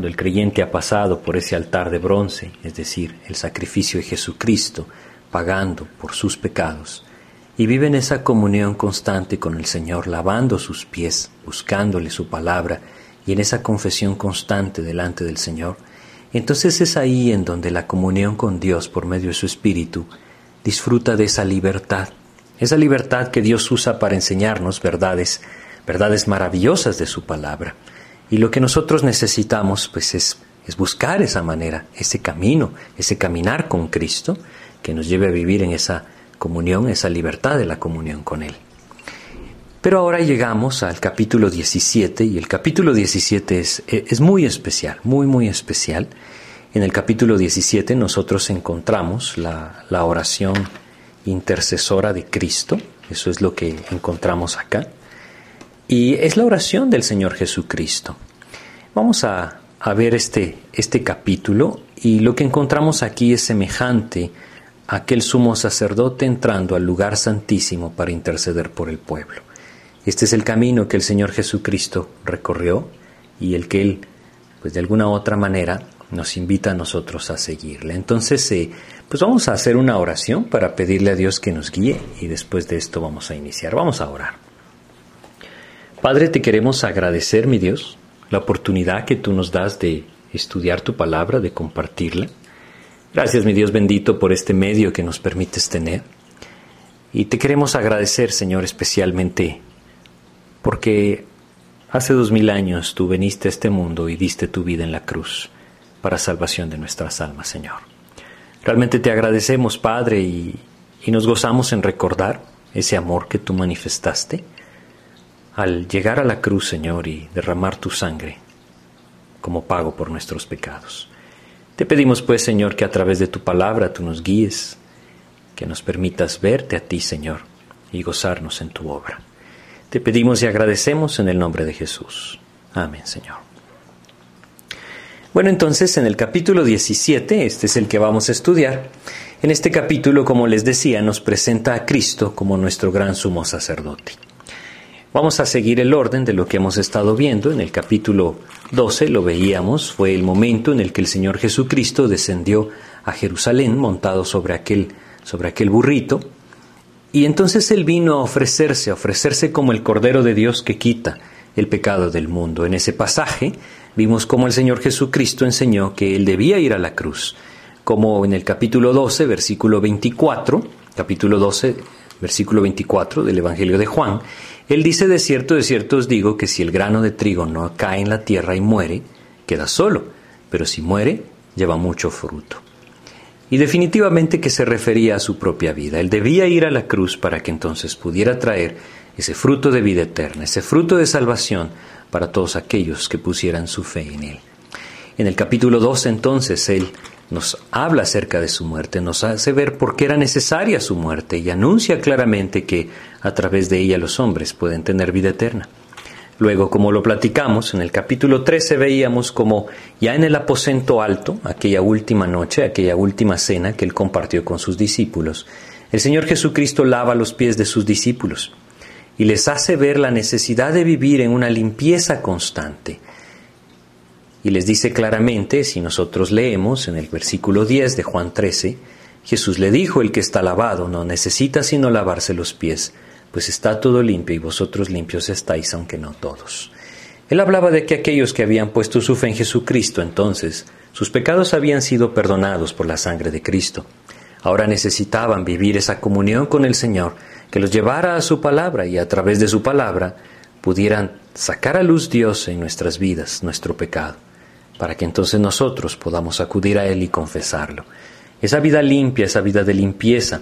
Cuando el creyente ha pasado por ese altar de bronce, es decir, el sacrificio de Jesucristo, pagando por sus pecados, y vive en esa comunión constante con el Señor, lavando sus pies, buscándole su palabra, y en esa confesión constante delante del Señor, entonces es ahí en donde la comunión con Dios por medio de su Espíritu disfruta de esa libertad, esa libertad que Dios usa para enseñarnos verdades, verdades maravillosas de su palabra. Y lo que nosotros necesitamos pues es, es buscar esa manera, ese camino, ese caminar con Cristo que nos lleve a vivir en esa comunión, esa libertad de la comunión con Él. Pero ahora llegamos al capítulo 17 y el capítulo 17 es, es muy especial, muy, muy especial. En el capítulo 17 nosotros encontramos la, la oración intercesora de Cristo, eso es lo que encontramos acá. Y es la oración del Señor Jesucristo. Vamos a, ver este, este capítulo y lo que encontramos aquí es semejante a aquel sumo sacerdote entrando al lugar santísimo para interceder por el pueblo. Este es el camino que el Señor Jesucristo recorrió y el que Él, pues de alguna otra manera, nos invita a nosotros a seguirle. Entonces, eh, pues vamos a hacer una oración para pedirle a Dios que nos guíe y después de esto vamos a iniciar. Vamos a orar. Padre, te queremos agradecer, mi Dios, la oportunidad que tú nos das de estudiar tu palabra, de compartirla. Gracias, mi Dios bendito, por este medio que nos permites tener. Y te queremos agradecer, Señor, especialmente porque hace dos mil años tú veniste a este mundo y diste tu vida en la cruz para salvación de nuestras almas, Señor. Realmente te agradecemos, Padre, y, y nos gozamos en recordar ese amor que tú manifestaste al llegar a la cruz, Señor, y derramar tu sangre como pago por nuestros pecados. Te pedimos, pues, Señor, que a través de tu palabra tú nos guíes, que nos permitas verte a ti, Señor, y gozarnos en tu obra. Te pedimos y agradecemos en el nombre de Jesús. Amén, Señor. Bueno, entonces en el capítulo 17, este es el que vamos a estudiar, en este capítulo, como les decía, nos presenta a Cristo como nuestro gran sumo sacerdote. Vamos a seguir el orden de lo que hemos estado viendo. En el capítulo 12 lo veíamos, fue el momento en el que el Señor Jesucristo descendió a Jerusalén montado sobre aquel, sobre aquel burrito. Y entonces Él vino a ofrecerse, a ofrecerse como el Cordero de Dios que quita el pecado del mundo. En ese pasaje vimos cómo el Señor Jesucristo enseñó que Él debía ir a la cruz, como en el capítulo 12, versículo 24, capítulo 12, versículo 24 del Evangelio de Juan, él dice, de cierto, de cierto os digo que si el grano de trigo no cae en la tierra y muere, queda solo, pero si muere, lleva mucho fruto. Y definitivamente que se refería a su propia vida. Él debía ir a la cruz para que entonces pudiera traer ese fruto de vida eterna, ese fruto de salvación para todos aquellos que pusieran su fe en Él. En el capítulo 2 entonces Él nos habla acerca de su muerte, nos hace ver por qué era necesaria su muerte y anuncia claramente que a través de ella los hombres pueden tener vida eterna. Luego, como lo platicamos, en el capítulo 13 veíamos como ya en el aposento alto, aquella última noche, aquella última cena que él compartió con sus discípulos, el Señor Jesucristo lava los pies de sus discípulos y les hace ver la necesidad de vivir en una limpieza constante, y les dice claramente, si nosotros leemos en el versículo 10 de Juan 13, Jesús le dijo, el que está lavado no necesita sino lavarse los pies, pues está todo limpio y vosotros limpios estáis, aunque no todos. Él hablaba de que aquellos que habían puesto su fe en Jesucristo entonces, sus pecados habían sido perdonados por la sangre de Cristo. Ahora necesitaban vivir esa comunión con el Señor, que los llevara a su palabra y a través de su palabra pudieran sacar a luz Dios en nuestras vidas, nuestro pecado para que entonces nosotros podamos acudir a Él y confesarlo. Esa vida limpia, esa vida de limpieza,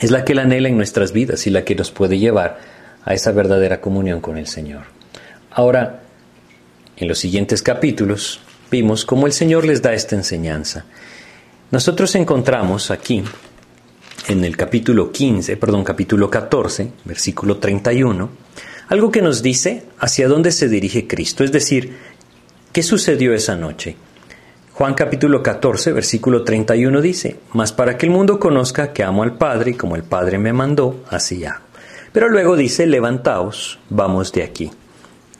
es la que Él anhela en nuestras vidas y la que nos puede llevar a esa verdadera comunión con el Señor. Ahora, en los siguientes capítulos, vimos cómo el Señor les da esta enseñanza. Nosotros encontramos aquí, en el capítulo 15, perdón, capítulo 14, versículo 31, algo que nos dice hacia dónde se dirige Cristo, es decir, ¿Qué sucedió esa noche? Juan capítulo 14, versículo 31 dice, Mas para que el mundo conozca que amo al Padre como el Padre me mandó, así hago. Pero luego dice, levantaos, vamos de aquí.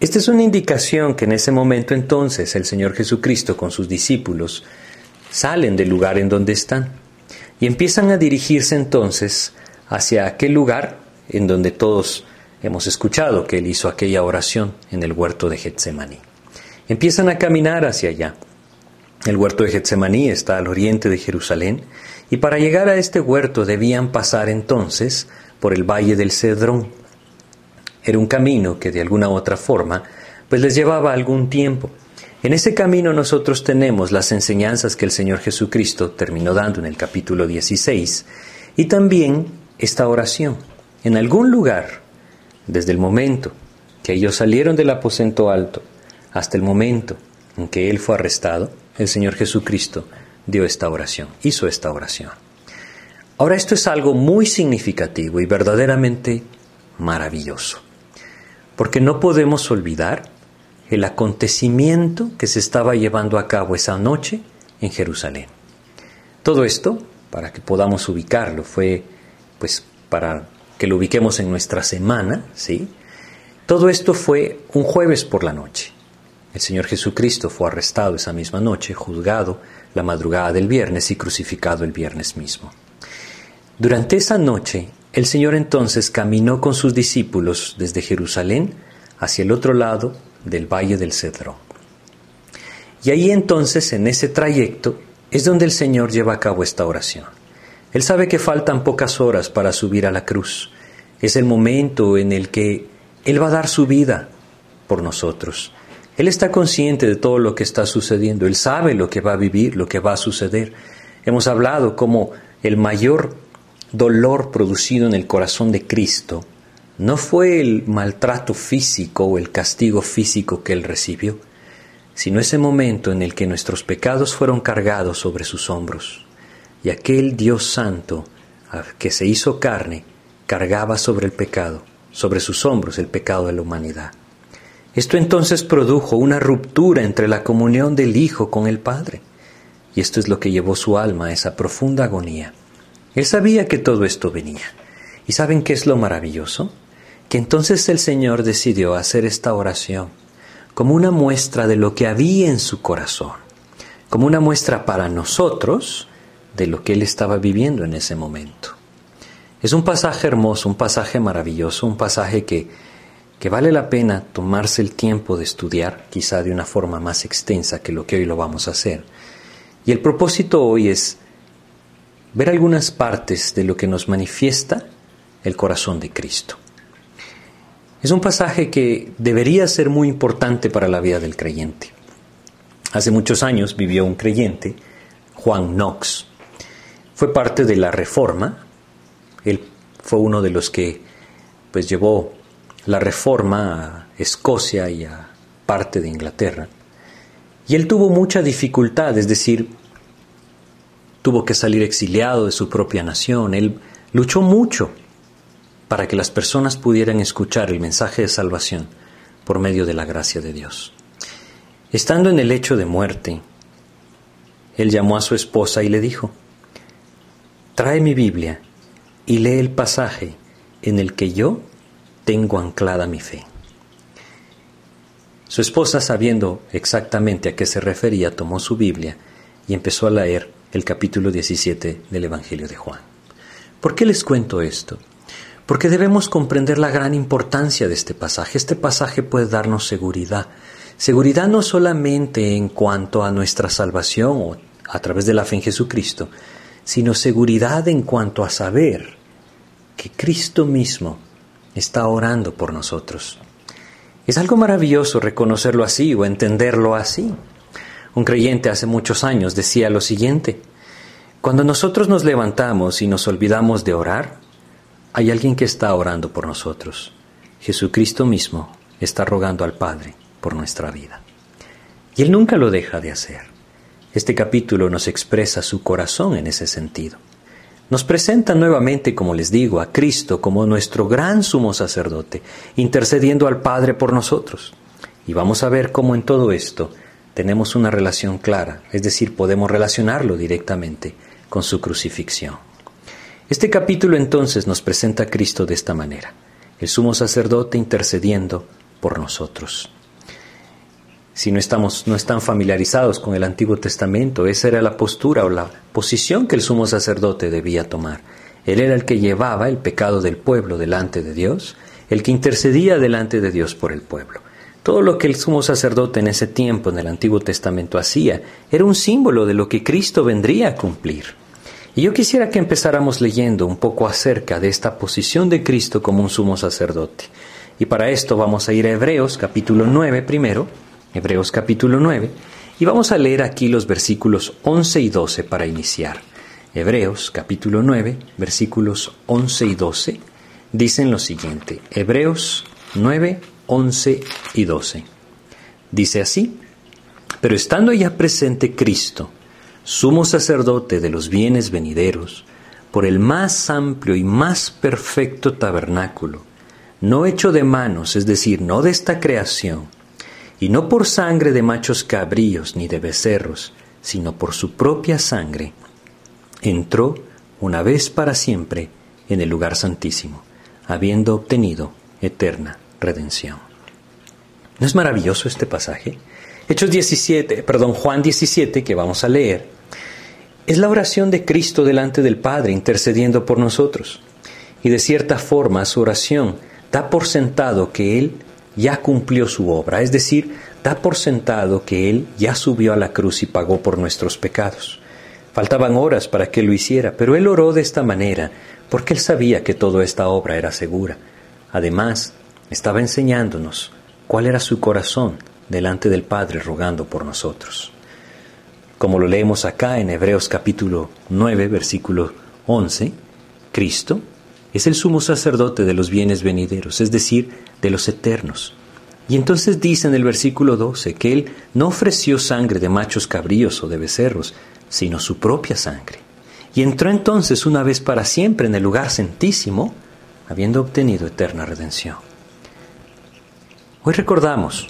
Esta es una indicación que en ese momento entonces el Señor Jesucristo con sus discípulos salen del lugar en donde están y empiezan a dirigirse entonces hacia aquel lugar en donde todos hemos escuchado que Él hizo aquella oración en el huerto de Getsemaní. Empiezan a caminar hacia allá. El huerto de Getsemaní está al oriente de Jerusalén y para llegar a este huerto debían pasar entonces por el valle del Cedrón. Era un camino que de alguna u otra forma pues les llevaba algún tiempo. En ese camino nosotros tenemos las enseñanzas que el Señor Jesucristo terminó dando en el capítulo 16 y también esta oración. En algún lugar, desde el momento que ellos salieron del aposento alto hasta el momento en que Él fue arrestado, el Señor Jesucristo dio esta oración, hizo esta oración. Ahora esto es algo muy significativo y verdaderamente maravilloso, porque no podemos olvidar el acontecimiento que se estaba llevando a cabo esa noche en Jerusalén. Todo esto, para que podamos ubicarlo, fue pues para que lo ubiquemos en nuestra semana, ¿sí? Todo esto fue un jueves por la noche. El Señor Jesucristo fue arrestado esa misma noche, juzgado la madrugada del viernes y crucificado el viernes mismo. Durante esa noche, el Señor entonces caminó con sus discípulos desde Jerusalén hacia el otro lado del valle del Cedro. Y ahí entonces, en ese trayecto, es donde el Señor lleva a cabo esta oración. Él sabe que faltan pocas horas para subir a la cruz. Es el momento en el que Él va a dar su vida por nosotros. Él está consciente de todo lo que está sucediendo. Él sabe lo que va a vivir, lo que va a suceder. Hemos hablado como el mayor dolor producido en el corazón de Cristo no fue el maltrato físico o el castigo físico que él recibió, sino ese momento en el que nuestros pecados fueron cargados sobre sus hombros, y aquel Dios santo que se hizo carne cargaba sobre el pecado, sobre sus hombros el pecado de la humanidad. Esto entonces produjo una ruptura entre la comunión del Hijo con el Padre, y esto es lo que llevó su alma a esa profunda agonía. Él sabía que todo esto venía. ¿Y saben qué es lo maravilloso? Que entonces el Señor decidió hacer esta oración como una muestra de lo que había en su corazón, como una muestra para nosotros de lo que Él estaba viviendo en ese momento. Es un pasaje hermoso, un pasaje maravilloso, un pasaje que, que vale la pena tomarse el tiempo de estudiar, quizá de una forma más extensa que lo que hoy lo vamos a hacer. Y el propósito hoy es ver algunas partes de lo que nos manifiesta el corazón de Cristo. Es un pasaje que debería ser muy importante para la vida del creyente. Hace muchos años vivió un creyente, Juan Knox. Fue parte de la Reforma. Él fue uno de los que pues llevó la Reforma a Escocia y a parte de Inglaterra. Y él tuvo mucha dificultad, es decir, tuvo que salir exiliado de su propia nación, él luchó mucho para que las personas pudieran escuchar el mensaje de salvación por medio de la gracia de Dios. Estando en el lecho de muerte, él llamó a su esposa y le dijo, trae mi Biblia y lee el pasaje en el que yo tengo anclada mi fe. Su esposa, sabiendo exactamente a qué se refería, tomó su Biblia y empezó a leer el capítulo 17 del Evangelio de Juan. ¿Por qué les cuento esto? Porque debemos comprender la gran importancia de este pasaje. Este pasaje puede darnos seguridad. Seguridad no solamente en cuanto a nuestra salvación o a través de la fe en Jesucristo, sino seguridad en cuanto a saber que Cristo mismo está orando por nosotros. Es algo maravilloso reconocerlo así o entenderlo así. Un creyente hace muchos años decía lo siguiente, cuando nosotros nos levantamos y nos olvidamos de orar, hay alguien que está orando por nosotros. Jesucristo mismo está rogando al Padre por nuestra vida. Y Él nunca lo deja de hacer. Este capítulo nos expresa su corazón en ese sentido. Nos presenta nuevamente, como les digo, a Cristo como nuestro gran sumo sacerdote, intercediendo al Padre por nosotros. Y vamos a ver cómo en todo esto tenemos una relación clara, es decir, podemos relacionarlo directamente con su crucifixión. Este capítulo entonces nos presenta a Cristo de esta manera, el sumo sacerdote intercediendo por nosotros. Si no, estamos, no están familiarizados con el Antiguo Testamento, esa era la postura o la posición que el sumo sacerdote debía tomar. Él era el que llevaba el pecado del pueblo delante de Dios, el que intercedía delante de Dios por el pueblo. Todo lo que el sumo sacerdote en ese tiempo en el Antiguo Testamento hacía era un símbolo de lo que Cristo vendría a cumplir. Y yo quisiera que empezáramos leyendo un poco acerca de esta posición de Cristo como un sumo sacerdote. Y para esto vamos a ir a Hebreos capítulo 9 primero, Hebreos capítulo 9, y vamos a leer aquí los versículos 11 y 12 para iniciar. Hebreos capítulo 9, versículos 11 y 12, dicen lo siguiente. Hebreos 9, 11 y 12. Dice así, pero estando ya presente Cristo, sumo sacerdote de los bienes venideros, por el más amplio y más perfecto tabernáculo, no hecho de manos, es decir, no de esta creación, y no por sangre de machos cabríos ni de becerros, sino por su propia sangre, entró una vez para siempre en el lugar santísimo, habiendo obtenido eterna redención. ¿No es maravilloso este pasaje? Hechos 17, perdón, Juan 17 que vamos a leer es la oración de Cristo delante del Padre intercediendo por nosotros. Y de cierta forma su oración da por sentado que Él ya cumplió su obra, es decir, da por sentado que Él ya subió a la cruz y pagó por nuestros pecados. Faltaban horas para que lo hiciera, pero Él oró de esta manera porque Él sabía que toda esta obra era segura. Además, estaba enseñándonos cuál era su corazón delante del Padre rogando por nosotros como lo leemos acá en Hebreos capítulo 9, versículo 11, Cristo es el sumo sacerdote de los bienes venideros, es decir, de los eternos. Y entonces dice en el versículo 12 que Él no ofreció sangre de machos cabríos o de becerros, sino su propia sangre. Y entró entonces una vez para siempre en el lugar santísimo, habiendo obtenido eterna redención. Hoy recordamos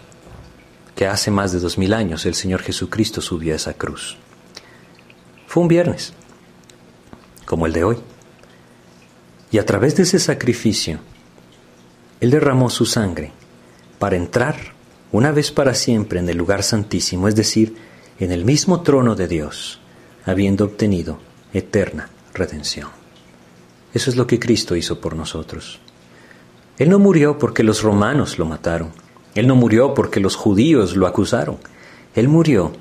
que hace más de dos mil años el Señor Jesucristo subió a esa cruz. Fue un viernes, como el de hoy. Y a través de ese sacrificio, Él derramó su sangre para entrar una vez para siempre en el lugar santísimo, es decir, en el mismo trono de Dios, habiendo obtenido eterna redención. Eso es lo que Cristo hizo por nosotros. Él no murió porque los romanos lo mataron, él no murió porque los judíos lo acusaron. Él murió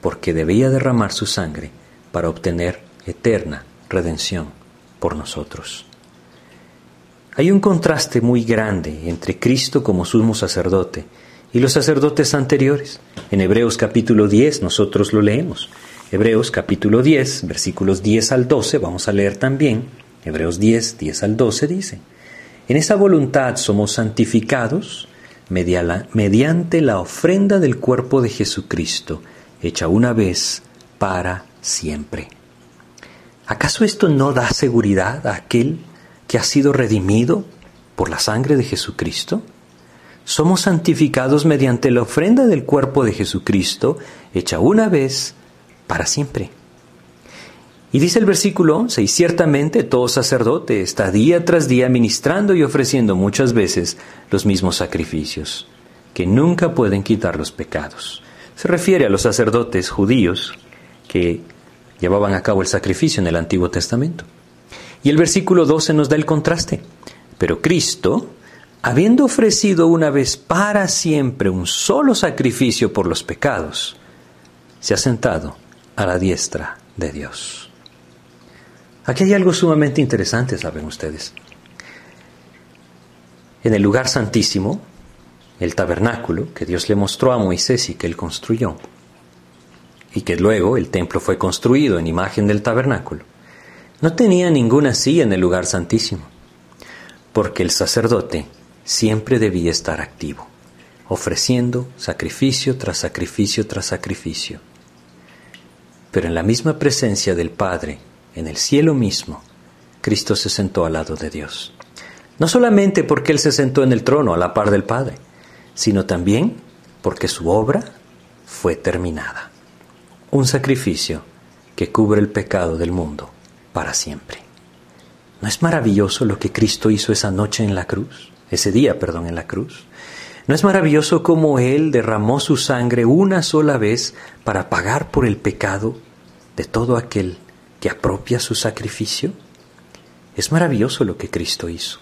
porque debía derramar su sangre para obtener eterna redención por nosotros. Hay un contraste muy grande entre Cristo como sumo sacerdote y los sacerdotes anteriores. En Hebreos capítulo 10 nosotros lo leemos. Hebreos capítulo 10, versículos 10 al 12, vamos a leer también. Hebreos 10, 10 al 12 dice, En esa voluntad somos santificados mediante la ofrenda del cuerpo de Jesucristo, hecha una vez para siempre. ¿Acaso esto no da seguridad a aquel que ha sido redimido por la sangre de Jesucristo? Somos santificados mediante la ofrenda del cuerpo de Jesucristo, hecha una vez para siempre. Y dice el versículo 11, y ciertamente todo sacerdote está día tras día ministrando y ofreciendo muchas veces los mismos sacrificios, que nunca pueden quitar los pecados. Se refiere a los sacerdotes judíos que llevaban a cabo el sacrificio en el Antiguo Testamento. Y el versículo 12 nos da el contraste. Pero Cristo, habiendo ofrecido una vez para siempre un solo sacrificio por los pecados, se ha sentado a la diestra de Dios. Aquí hay algo sumamente interesante, saben ustedes. En el lugar santísimo, el tabernáculo que Dios le mostró a Moisés y que él construyó, y que luego el templo fue construido en imagen del tabernáculo, no tenía ninguna silla en el lugar santísimo, porque el sacerdote siempre debía estar activo, ofreciendo sacrificio tras sacrificio tras sacrificio. Pero en la misma presencia del Padre en el cielo mismo, Cristo se sentó al lado de Dios. No solamente porque Él se sentó en el trono a la par del Padre, sino también porque su obra fue terminada. Un sacrificio que cubre el pecado del mundo para siempre. ¿No es maravilloso lo que Cristo hizo esa noche en la cruz? Ese día, perdón, en la cruz. ¿No es maravilloso cómo Él derramó su sangre una sola vez para pagar por el pecado de todo aquel que apropia su sacrificio? Es maravilloso lo que Cristo hizo.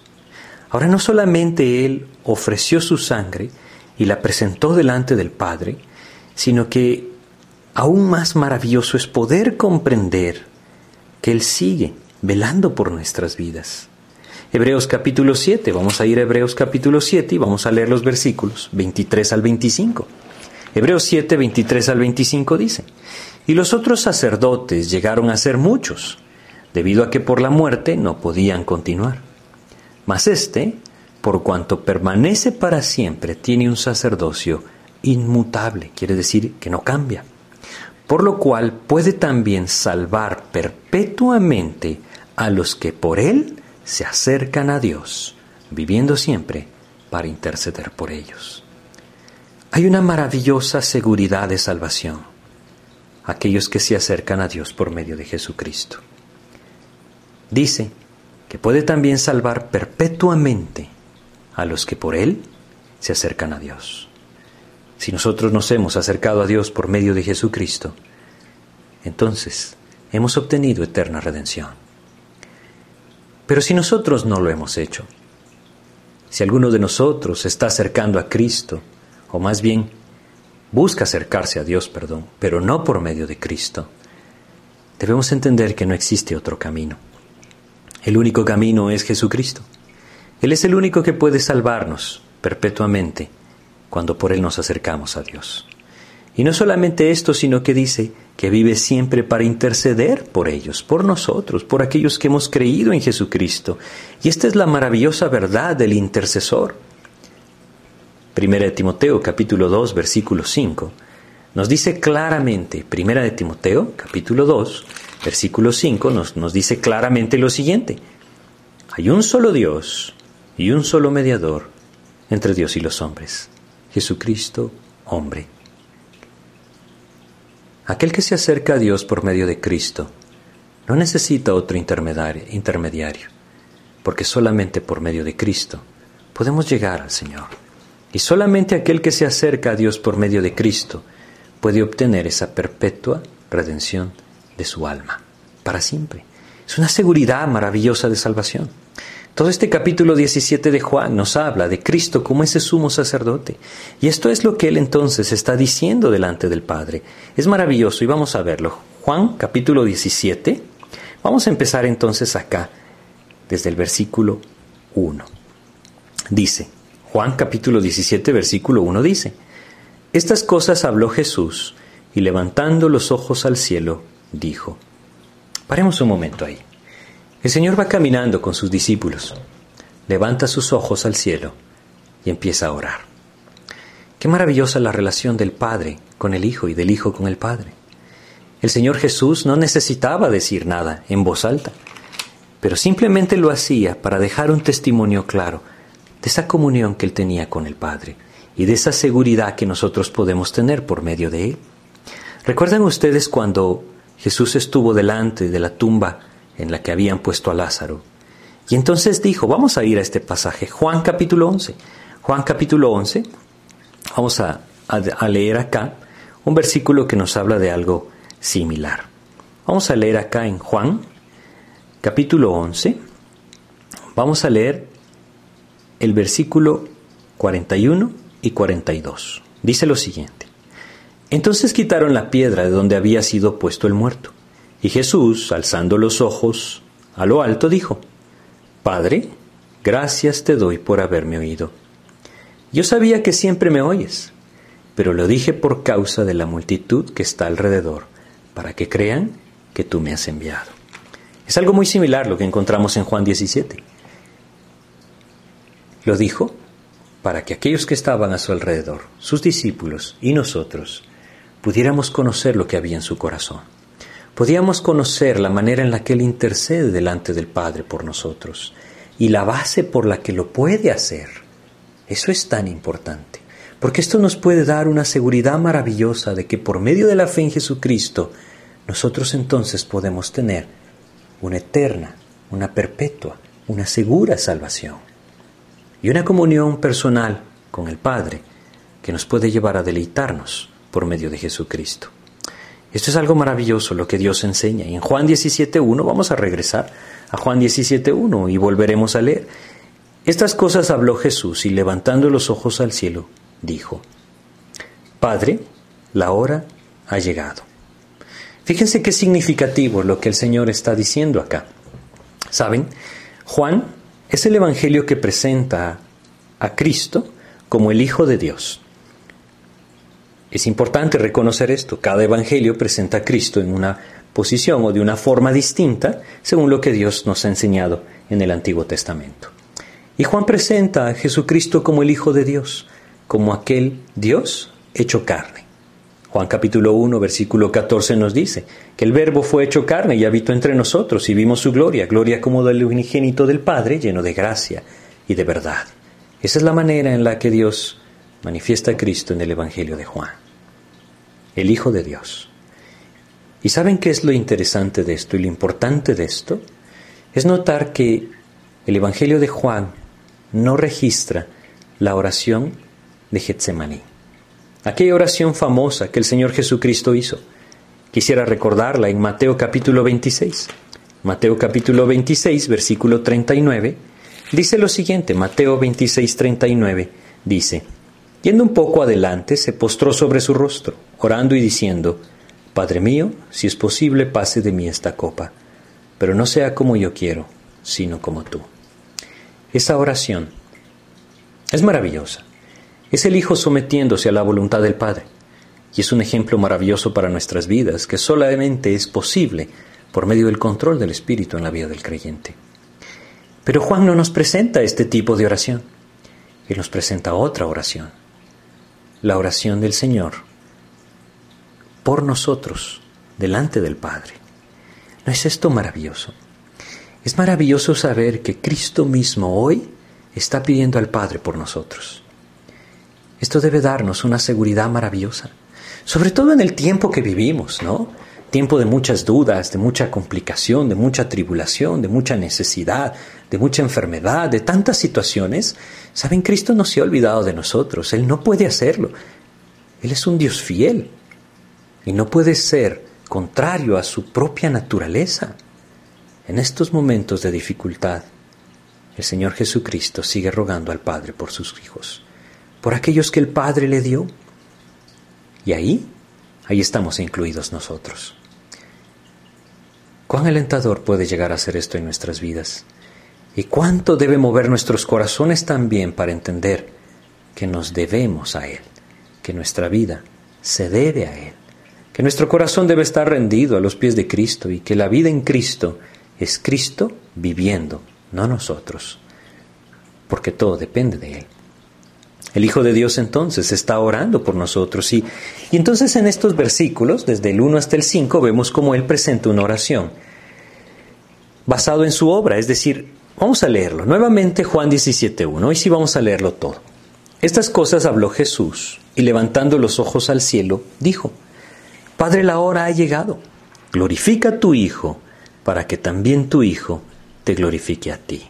Ahora no solamente Él ofreció su sangre y la presentó delante del Padre, sino que aún más maravilloso es poder comprender que Él sigue velando por nuestras vidas. Hebreos capítulo 7, vamos a ir a Hebreos capítulo 7 y vamos a leer los versículos 23 al 25. Hebreos 7, 23 al 25 dice, y los otros sacerdotes llegaron a ser muchos, debido a que por la muerte no podían continuar. Mas éste, por cuanto permanece para siempre, tiene un sacerdocio inmutable, quiere decir que no cambia, por lo cual puede también salvar perpetuamente a los que por él se acercan a Dios, viviendo siempre para interceder por ellos. Hay una maravillosa seguridad de salvación, aquellos que se acercan a Dios por medio de Jesucristo. Dice que puede también salvar perpetuamente a los que por Él se acercan a Dios. Si nosotros nos hemos acercado a Dios por medio de Jesucristo, entonces hemos obtenido eterna redención. Pero si nosotros no lo hemos hecho, si alguno de nosotros está acercando a Cristo, o más bien busca acercarse a Dios, perdón, pero no por medio de Cristo, debemos entender que no existe otro camino. El único camino es Jesucristo. Él es el único que puede salvarnos perpetuamente cuando por Él nos acercamos a Dios. Y no solamente esto, sino que dice que vive siempre para interceder por ellos, por nosotros, por aquellos que hemos creído en Jesucristo. Y esta es la maravillosa verdad del intercesor. Primera de Timoteo capítulo 2 versículo 5 nos dice claramente, Primera de Timoteo capítulo 2 versículo 5 nos, nos dice claramente lo siguiente. Hay un solo Dios y un solo mediador entre Dios y los hombres, Jesucristo, hombre. Aquel que se acerca a Dios por medio de Cristo no necesita otro intermediario, porque solamente por medio de Cristo podemos llegar al Señor. Y solamente aquel que se acerca a Dios por medio de Cristo puede obtener esa perpetua redención de su alma, para siempre. Es una seguridad maravillosa de salvación. Todo este capítulo 17 de Juan nos habla de Cristo como ese sumo sacerdote. Y esto es lo que él entonces está diciendo delante del Padre. Es maravilloso y vamos a verlo. Juan capítulo 17. Vamos a empezar entonces acá, desde el versículo 1. Dice, Juan capítulo 17 versículo 1 dice, Estas cosas habló Jesús y levantando los ojos al cielo, dijo. Paremos un momento ahí. El Señor va caminando con sus discípulos, levanta sus ojos al cielo y empieza a orar. Qué maravillosa la relación del Padre con el Hijo y del Hijo con el Padre. El Señor Jesús no necesitaba decir nada en voz alta, pero simplemente lo hacía para dejar un testimonio claro de esa comunión que él tenía con el Padre y de esa seguridad que nosotros podemos tener por medio de él. ¿Recuerdan ustedes cuando Jesús estuvo delante de la tumba en la que habían puesto a Lázaro. Y entonces dijo, vamos a ir a este pasaje, Juan capítulo 11. Juan capítulo 11, vamos a, leer acá un versículo que nos habla de algo similar. Vamos a leer acá en Juan capítulo 11, vamos a leer el versículo 41 y 42. Dice lo siguiente. Entonces quitaron la piedra de donde había sido puesto el muerto. Y Jesús, alzando los ojos a lo alto, dijo, Padre, gracias te doy por haberme oído. Yo sabía que siempre me oyes, pero lo dije por causa de la multitud que está alrededor, para que crean que tú me has enviado. Es algo muy similar lo que encontramos en Juan 17. Lo dijo para que aquellos que estaban a su alrededor, sus discípulos y nosotros, pudiéramos conocer lo que había en su corazón. Podíamos conocer la manera en la que Él intercede delante del Padre por nosotros y la base por la que lo puede hacer. Eso es tan importante, porque esto nos puede dar una seguridad maravillosa de que por medio de la fe en Jesucristo, nosotros entonces podemos tener una eterna, una perpetua, una segura salvación y una comunión personal con el Padre que nos puede llevar a deleitarnos por medio de Jesucristo. Esto es algo maravilloso lo que Dios enseña. Y en Juan 17.1 vamos a regresar a Juan 17.1 y volveremos a leer. Estas cosas habló Jesús y levantando los ojos al cielo, dijo, Padre, la hora ha llegado. Fíjense qué significativo lo que el Señor está diciendo acá. ¿Saben? Juan es el Evangelio que presenta a Cristo como el Hijo de Dios. Es importante reconocer esto. Cada evangelio presenta a Cristo en una posición o de una forma distinta según lo que Dios nos ha enseñado en el Antiguo Testamento. Y Juan presenta a Jesucristo como el Hijo de Dios, como aquel Dios hecho carne. Juan capítulo 1, versículo 14 nos dice que el Verbo fue hecho carne y habitó entre nosotros y vimos su gloria, gloria como del unigénito del Padre, lleno de gracia y de verdad. Esa es la manera en la que Dios manifiesta Cristo en el Evangelio de Juan, el Hijo de Dios. ¿Y saben qué es lo interesante de esto y lo importante de esto? Es notar que el Evangelio de Juan no registra la oración de Getsemaní. Aquella oración famosa que el Señor Jesucristo hizo. Quisiera recordarla en Mateo capítulo 26. Mateo capítulo 26, versículo 39, dice lo siguiente, Mateo 26, 39, dice, Yendo un poco adelante, se postró sobre su rostro, orando y diciendo, Padre mío, si es posible, pase de mí esta copa, pero no sea como yo quiero, sino como tú. Esa oración es maravillosa. Es el Hijo sometiéndose a la voluntad del Padre. Y es un ejemplo maravilloso para nuestras vidas, que solamente es posible por medio del control del Espíritu en la vida del creyente. Pero Juan no nos presenta este tipo de oración. Él nos presenta otra oración la oración del Señor por nosotros delante del Padre. ¿No es esto maravilloso? Es maravilloso saber que Cristo mismo hoy está pidiendo al Padre por nosotros. Esto debe darnos una seguridad maravillosa, sobre todo en el tiempo que vivimos, ¿no? Tiempo de muchas dudas, de mucha complicación, de mucha tribulación, de mucha necesidad, de mucha enfermedad, de tantas situaciones. Saben, Cristo no se ha olvidado de nosotros, Él no puede hacerlo. Él es un Dios fiel y no puede ser contrario a su propia naturaleza. En estos momentos de dificultad, el Señor Jesucristo sigue rogando al Padre por sus hijos, por aquellos que el Padre le dio. Y ahí, ahí estamos incluidos nosotros. ¿Cuán alentador puede llegar a ser esto en nuestras vidas? ¿Y cuánto debe mover nuestros corazones también para entender que nos debemos a Él, que nuestra vida se debe a Él, que nuestro corazón debe estar rendido a los pies de Cristo y que la vida en Cristo es Cristo viviendo, no nosotros, porque todo depende de Él. El Hijo de Dios entonces está orando por nosotros y, y entonces en estos versículos, desde el 1 hasta el 5, vemos cómo Él presenta una oración basado en su obra, es decir, vamos a leerlo. Nuevamente Juan 17.1, hoy sí vamos a leerlo todo. Estas cosas habló Jesús y levantando los ojos al cielo, dijo, Padre, la hora ha llegado, glorifica a tu Hijo, para que también tu Hijo te glorifique a ti.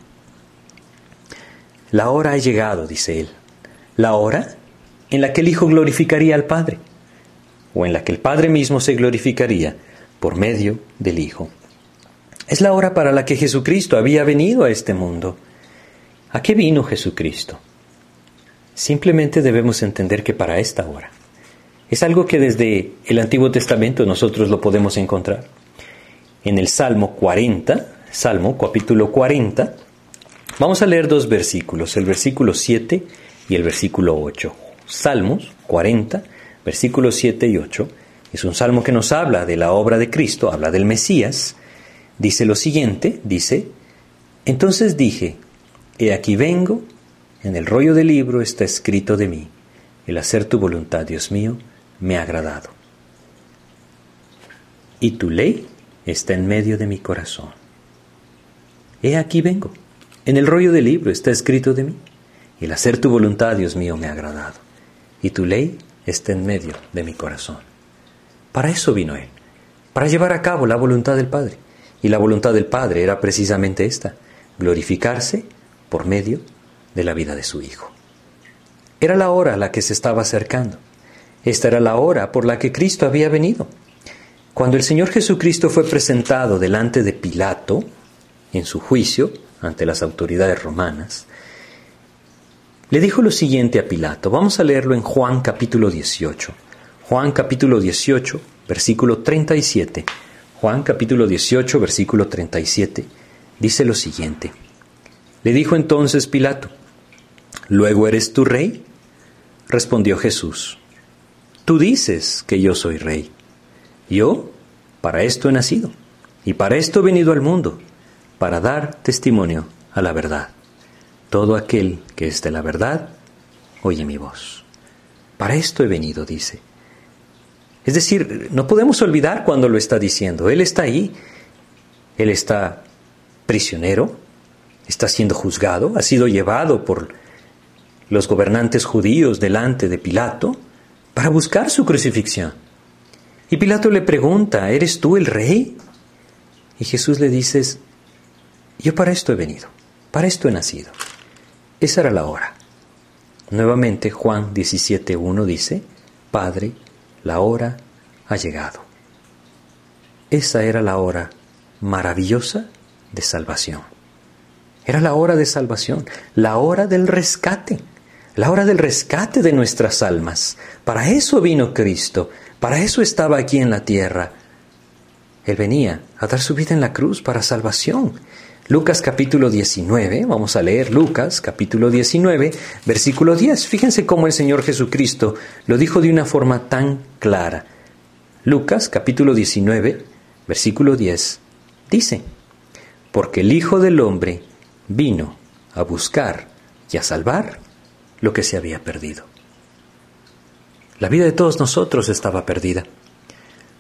La hora ha llegado, dice él la hora en la que el Hijo glorificaría al Padre, o en la que el Padre mismo se glorificaría por medio del Hijo. Es la hora para la que Jesucristo había venido a este mundo. ¿A qué vino Jesucristo? Simplemente debemos entender que para esta hora. Es algo que desde el Antiguo Testamento nosotros lo podemos encontrar. En el Salmo 40, Salmo capítulo 40, vamos a leer dos versículos, el versículo 7 y el versículo 8. Salmos 40, versículos 7 y 8. Es un salmo que nos habla de la obra de Cristo, habla del Mesías. Dice lo siguiente, dice, entonces dije, he aquí vengo, en el rollo del libro está escrito de mí, el hacer tu voluntad, Dios mío, me ha agradado. Y tu ley está en medio de mi corazón. He aquí vengo, en el rollo del libro está escrito de mí, el hacer tu voluntad, Dios mío, me ha agradado. Y tu ley está en medio de mi corazón. Para eso vino Él, para llevar a cabo la voluntad del Padre. Y la voluntad del Padre era precisamente esta, glorificarse por medio de la vida de su Hijo. Era la hora a la que se estaba acercando. Esta era la hora por la que Cristo había venido. Cuando el Señor Jesucristo fue presentado delante de Pilato, en su juicio, ante las autoridades romanas, le dijo lo siguiente a Pilato. Vamos a leerlo en Juan capítulo 18. Juan capítulo 18, versículo 37. Juan capítulo 18, versículo 37. Dice lo siguiente. Le dijo entonces Pilato, ¿luego eres tu rey? Respondió Jesús, tú dices que yo soy rey. Yo para esto he nacido y para esto he venido al mundo, para dar testimonio a la verdad. Todo aquel que es de la verdad, oye mi voz. Para esto he venido, dice. Es decir, no podemos olvidar cuando lo está diciendo. Él está ahí, Él está prisionero, está siendo juzgado, ha sido llevado por los gobernantes judíos delante de Pilato para buscar su crucifixión. Y Pilato le pregunta, ¿eres tú el rey? Y Jesús le dice, yo para esto he venido, para esto he nacido. Esa era la hora. Nuevamente Juan 17.1 dice, Padre, la hora ha llegado. Esa era la hora maravillosa de salvación. Era la hora de salvación, la hora del rescate, la hora del rescate de nuestras almas. Para eso vino Cristo, para eso estaba aquí en la tierra. Él venía a dar su vida en la cruz para salvación. Lucas capítulo 19, vamos a leer Lucas capítulo 19, versículo 10. Fíjense cómo el Señor Jesucristo lo dijo de una forma tan clara. Lucas capítulo 19, versículo 10, dice, porque el Hijo del Hombre vino a buscar y a salvar lo que se había perdido. La vida de todos nosotros estaba perdida.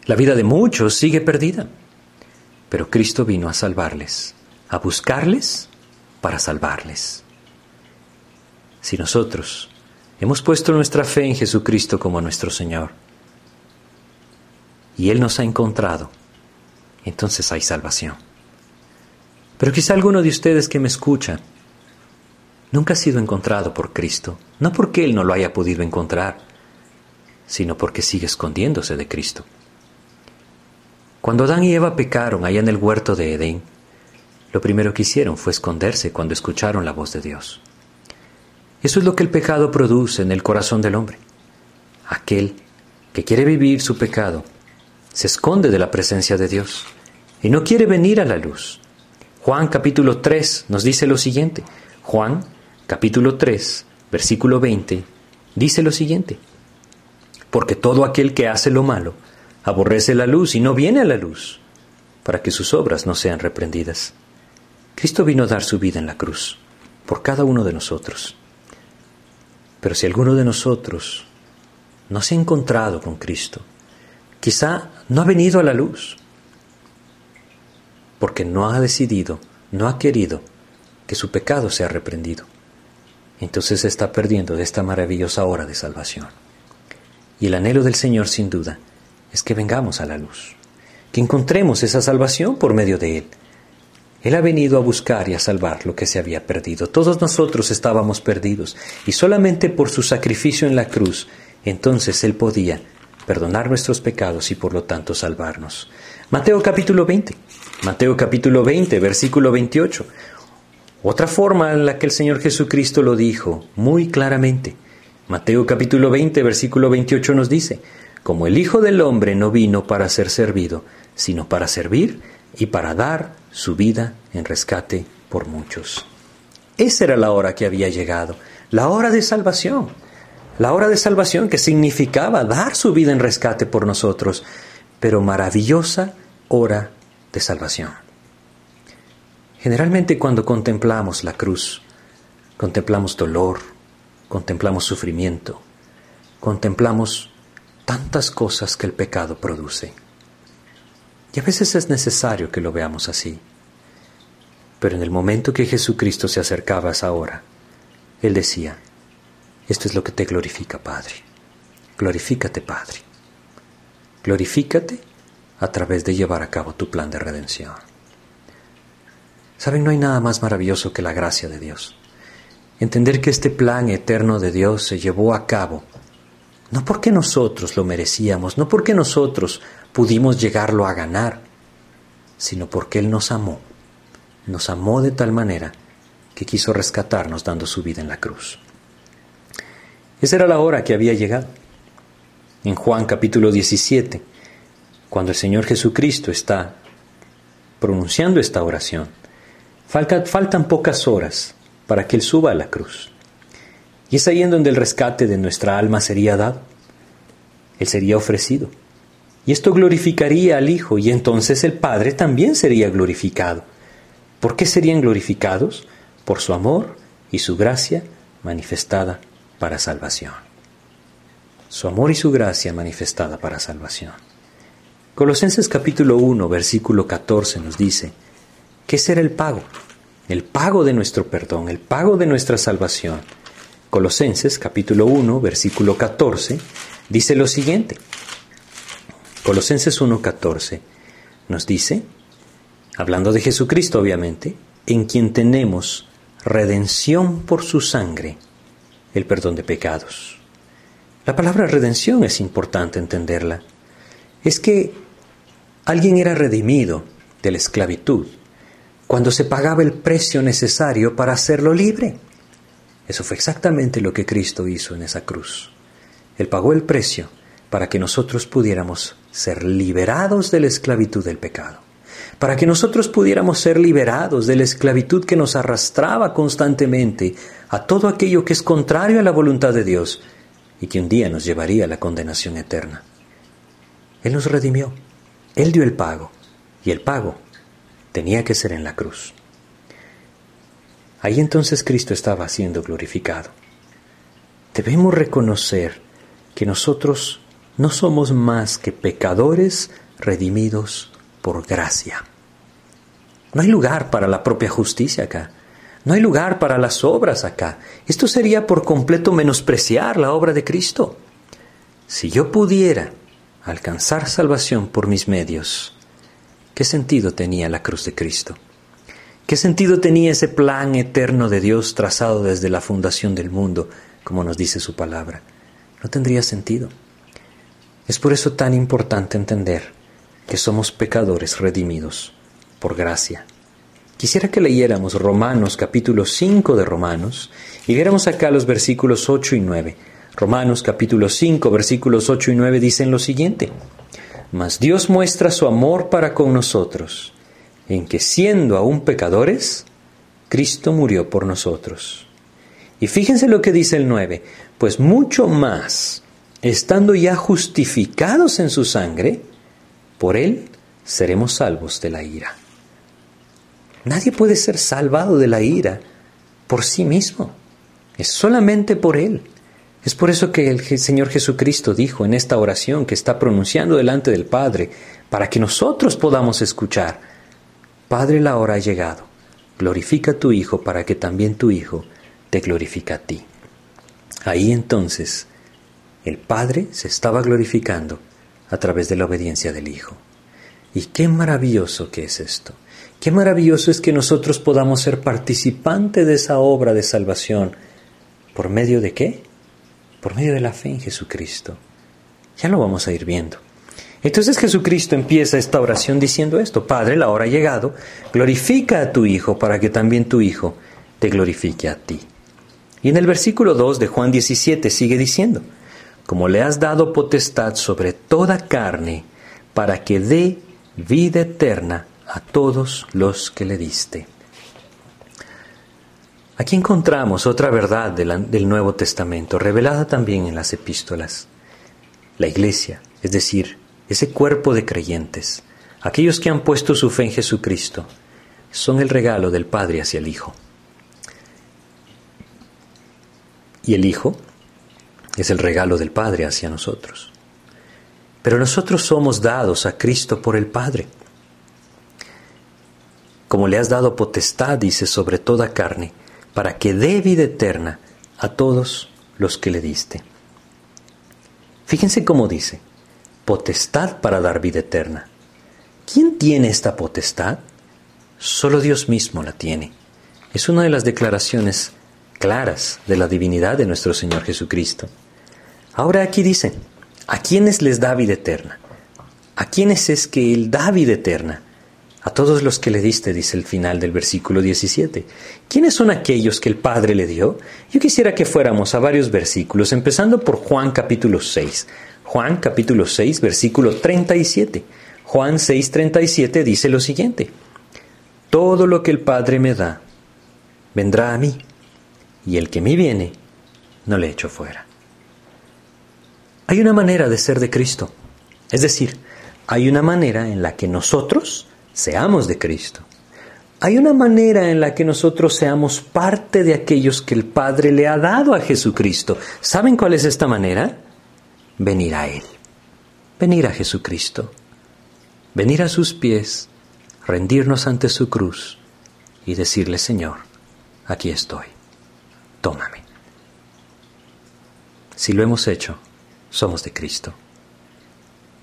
La vida de muchos sigue perdida. Pero Cristo vino a salvarles a buscarles para salvarles. Si nosotros hemos puesto nuestra fe en Jesucristo como nuestro Señor y Él nos ha encontrado, entonces hay salvación. Pero quizá alguno de ustedes que me escucha nunca ha sido encontrado por Cristo, no porque Él no lo haya podido encontrar, sino porque sigue escondiéndose de Cristo. Cuando Adán y Eva pecaron allá en el huerto de Edén, lo primero que hicieron fue esconderse cuando escucharon la voz de Dios. Eso es lo que el pecado produce en el corazón del hombre. Aquel que quiere vivir su pecado se esconde de la presencia de Dios y no quiere venir a la luz. Juan capítulo 3 nos dice lo siguiente. Juan capítulo 3, versículo 20, dice lo siguiente. Porque todo aquel que hace lo malo aborrece la luz y no viene a la luz, para que sus obras no sean reprendidas. Cristo vino a dar su vida en la cruz por cada uno de nosotros. Pero si alguno de nosotros no se ha encontrado con Cristo, quizá no ha venido a la luz, porque no ha decidido, no ha querido que su pecado sea reprendido. Entonces se está perdiendo de esta maravillosa hora de salvación. Y el anhelo del Señor, sin duda, es que vengamos a la luz, que encontremos esa salvación por medio de Él él ha venido a buscar y a salvar lo que se había perdido. Todos nosotros estábamos perdidos y solamente por su sacrificio en la cruz, entonces Él podía perdonar nuestros pecados y por lo tanto salvarnos. Mateo capítulo 20. Mateo capítulo 20, versículo 28. Otra forma en la que el Señor Jesucristo lo dijo muy claramente. Mateo capítulo 20, versículo 28 nos dice, como el Hijo del Hombre no vino para ser servido, sino para servir y para dar su vida en rescate por muchos. Esa era la hora que había llegado, la hora de salvación, la hora de salvación que significaba dar su vida en rescate por nosotros, pero maravillosa hora de salvación. Generalmente cuando contemplamos la cruz, contemplamos dolor, contemplamos sufrimiento, contemplamos tantas cosas que el pecado produce. Y a veces es necesario que lo veamos así. Pero en el momento que Jesucristo se acercaba a esa hora, Él decía, esto es lo que te glorifica, Padre. Glorifícate, Padre. Glorifícate a través de llevar a cabo tu plan de redención. Saben, no hay nada más maravilloso que la gracia de Dios. Entender que este plan eterno de Dios se llevó a cabo, no porque nosotros lo merecíamos, no porque nosotros pudimos llegarlo a ganar, sino porque Él nos amó. Nos amó de tal manera que quiso rescatarnos dando su vida en la cruz. Esa era la hora que había llegado. En Juan capítulo 17, cuando el Señor Jesucristo está pronunciando esta oración, faltan pocas horas para que Él suba a la cruz. Y es ahí en donde el rescate de nuestra alma sería dado. Él sería ofrecido. Y esto glorificaría al Hijo y entonces el Padre también sería glorificado. ¿Por qué serían glorificados? Por su amor y su gracia manifestada para salvación. Su amor y su gracia manifestada para salvación. Colosenses capítulo 1, versículo 14 nos dice, ¿qué será el pago? El pago de nuestro perdón, el pago de nuestra salvación. Colosenses capítulo 1, versículo 14, dice lo siguiente. Colosenses 1, 14 nos dice, hablando de Jesucristo obviamente, en quien tenemos redención por su sangre, el perdón de pecados. La palabra redención es importante entenderla. Es que alguien era redimido de la esclavitud cuando se pagaba el precio necesario para hacerlo libre. Eso fue exactamente lo que Cristo hizo en esa cruz. Él pagó el precio para que nosotros pudiéramos ser liberados de la esclavitud del pecado, para que nosotros pudiéramos ser liberados de la esclavitud que nos arrastraba constantemente a todo aquello que es contrario a la voluntad de Dios y que un día nos llevaría a la condenación eterna. Él nos redimió, Él dio el pago, y el pago tenía que ser en la cruz. Ahí entonces Cristo estaba siendo glorificado. Debemos reconocer que nosotros no somos más que pecadores redimidos por gracia. No hay lugar para la propia justicia acá. No hay lugar para las obras acá. Esto sería por completo menospreciar la obra de Cristo. Si yo pudiera alcanzar salvación por mis medios, ¿qué sentido tenía la cruz de Cristo? ¿Qué sentido tenía ese plan eterno de Dios trazado desde la fundación del mundo, como nos dice su palabra? No tendría sentido. Es por eso tan importante entender que somos pecadores redimidos por gracia. Quisiera que leyéramos Romanos capítulo 5 de Romanos y viéramos acá los versículos 8 y 9. Romanos capítulo 5 versículos 8 y 9 dicen lo siguiente. Mas Dios muestra su amor para con nosotros en que siendo aún pecadores, Cristo murió por nosotros. Y fíjense lo que dice el 9, pues mucho más, estando ya justificados en su sangre, por él seremos salvos de la ira. Nadie puede ser salvado de la ira por sí mismo, es solamente por él. Es por eso que el Señor Jesucristo dijo en esta oración que está pronunciando delante del Padre, para que nosotros podamos escuchar, Padre, la hora ha llegado. Glorifica a tu Hijo para que también tu Hijo te glorifique a ti. Ahí entonces el Padre se estaba glorificando a través de la obediencia del Hijo. Y qué maravilloso que es esto. Qué maravilloso es que nosotros podamos ser participantes de esa obra de salvación. ¿Por medio de qué? Por medio de la fe en Jesucristo. Ya lo vamos a ir viendo. Entonces Jesucristo empieza esta oración diciendo esto, Padre, la hora ha llegado, glorifica a tu Hijo para que también tu Hijo te glorifique a ti. Y en el versículo 2 de Juan 17 sigue diciendo, como le has dado potestad sobre toda carne, para que dé vida eterna a todos los que le diste. Aquí encontramos otra verdad del Nuevo Testamento, revelada también en las epístolas. La iglesia, es decir, ese cuerpo de creyentes, aquellos que han puesto su fe en Jesucristo, son el regalo del Padre hacia el Hijo. Y el Hijo es el regalo del Padre hacia nosotros. Pero nosotros somos dados a Cristo por el Padre. Como le has dado potestad, dice, sobre toda carne, para que dé vida eterna a todos los que le diste. Fíjense cómo dice, potestad para dar vida eterna. ¿Quién tiene esta potestad? Solo Dios mismo la tiene. Es una de las declaraciones claras de la divinidad de nuestro Señor Jesucristo. Ahora aquí dice, ¿a quiénes les da vida eterna? ¿A quiénes es que Él da vida eterna? A todos los que le diste, dice el final del versículo 17. ¿Quiénes son aquellos que el Padre le dio? Yo quisiera que fuéramos a varios versículos, empezando por Juan capítulo 6. Juan capítulo 6, versículo 37. Juan 6, 37 dice lo siguiente. Todo lo que el Padre me da, vendrá a mí, y el que me viene, no le echo fuera. Hay una manera de ser de Cristo, es decir, hay una manera en la que nosotros seamos de Cristo. Hay una manera en la que nosotros seamos parte de aquellos que el Padre le ha dado a Jesucristo. ¿Saben cuál es esta manera? Venir a Él. Venir a Jesucristo. Venir a sus pies, rendirnos ante su cruz y decirle, Señor, aquí estoy. Tómame. Si lo hemos hecho, somos de Cristo.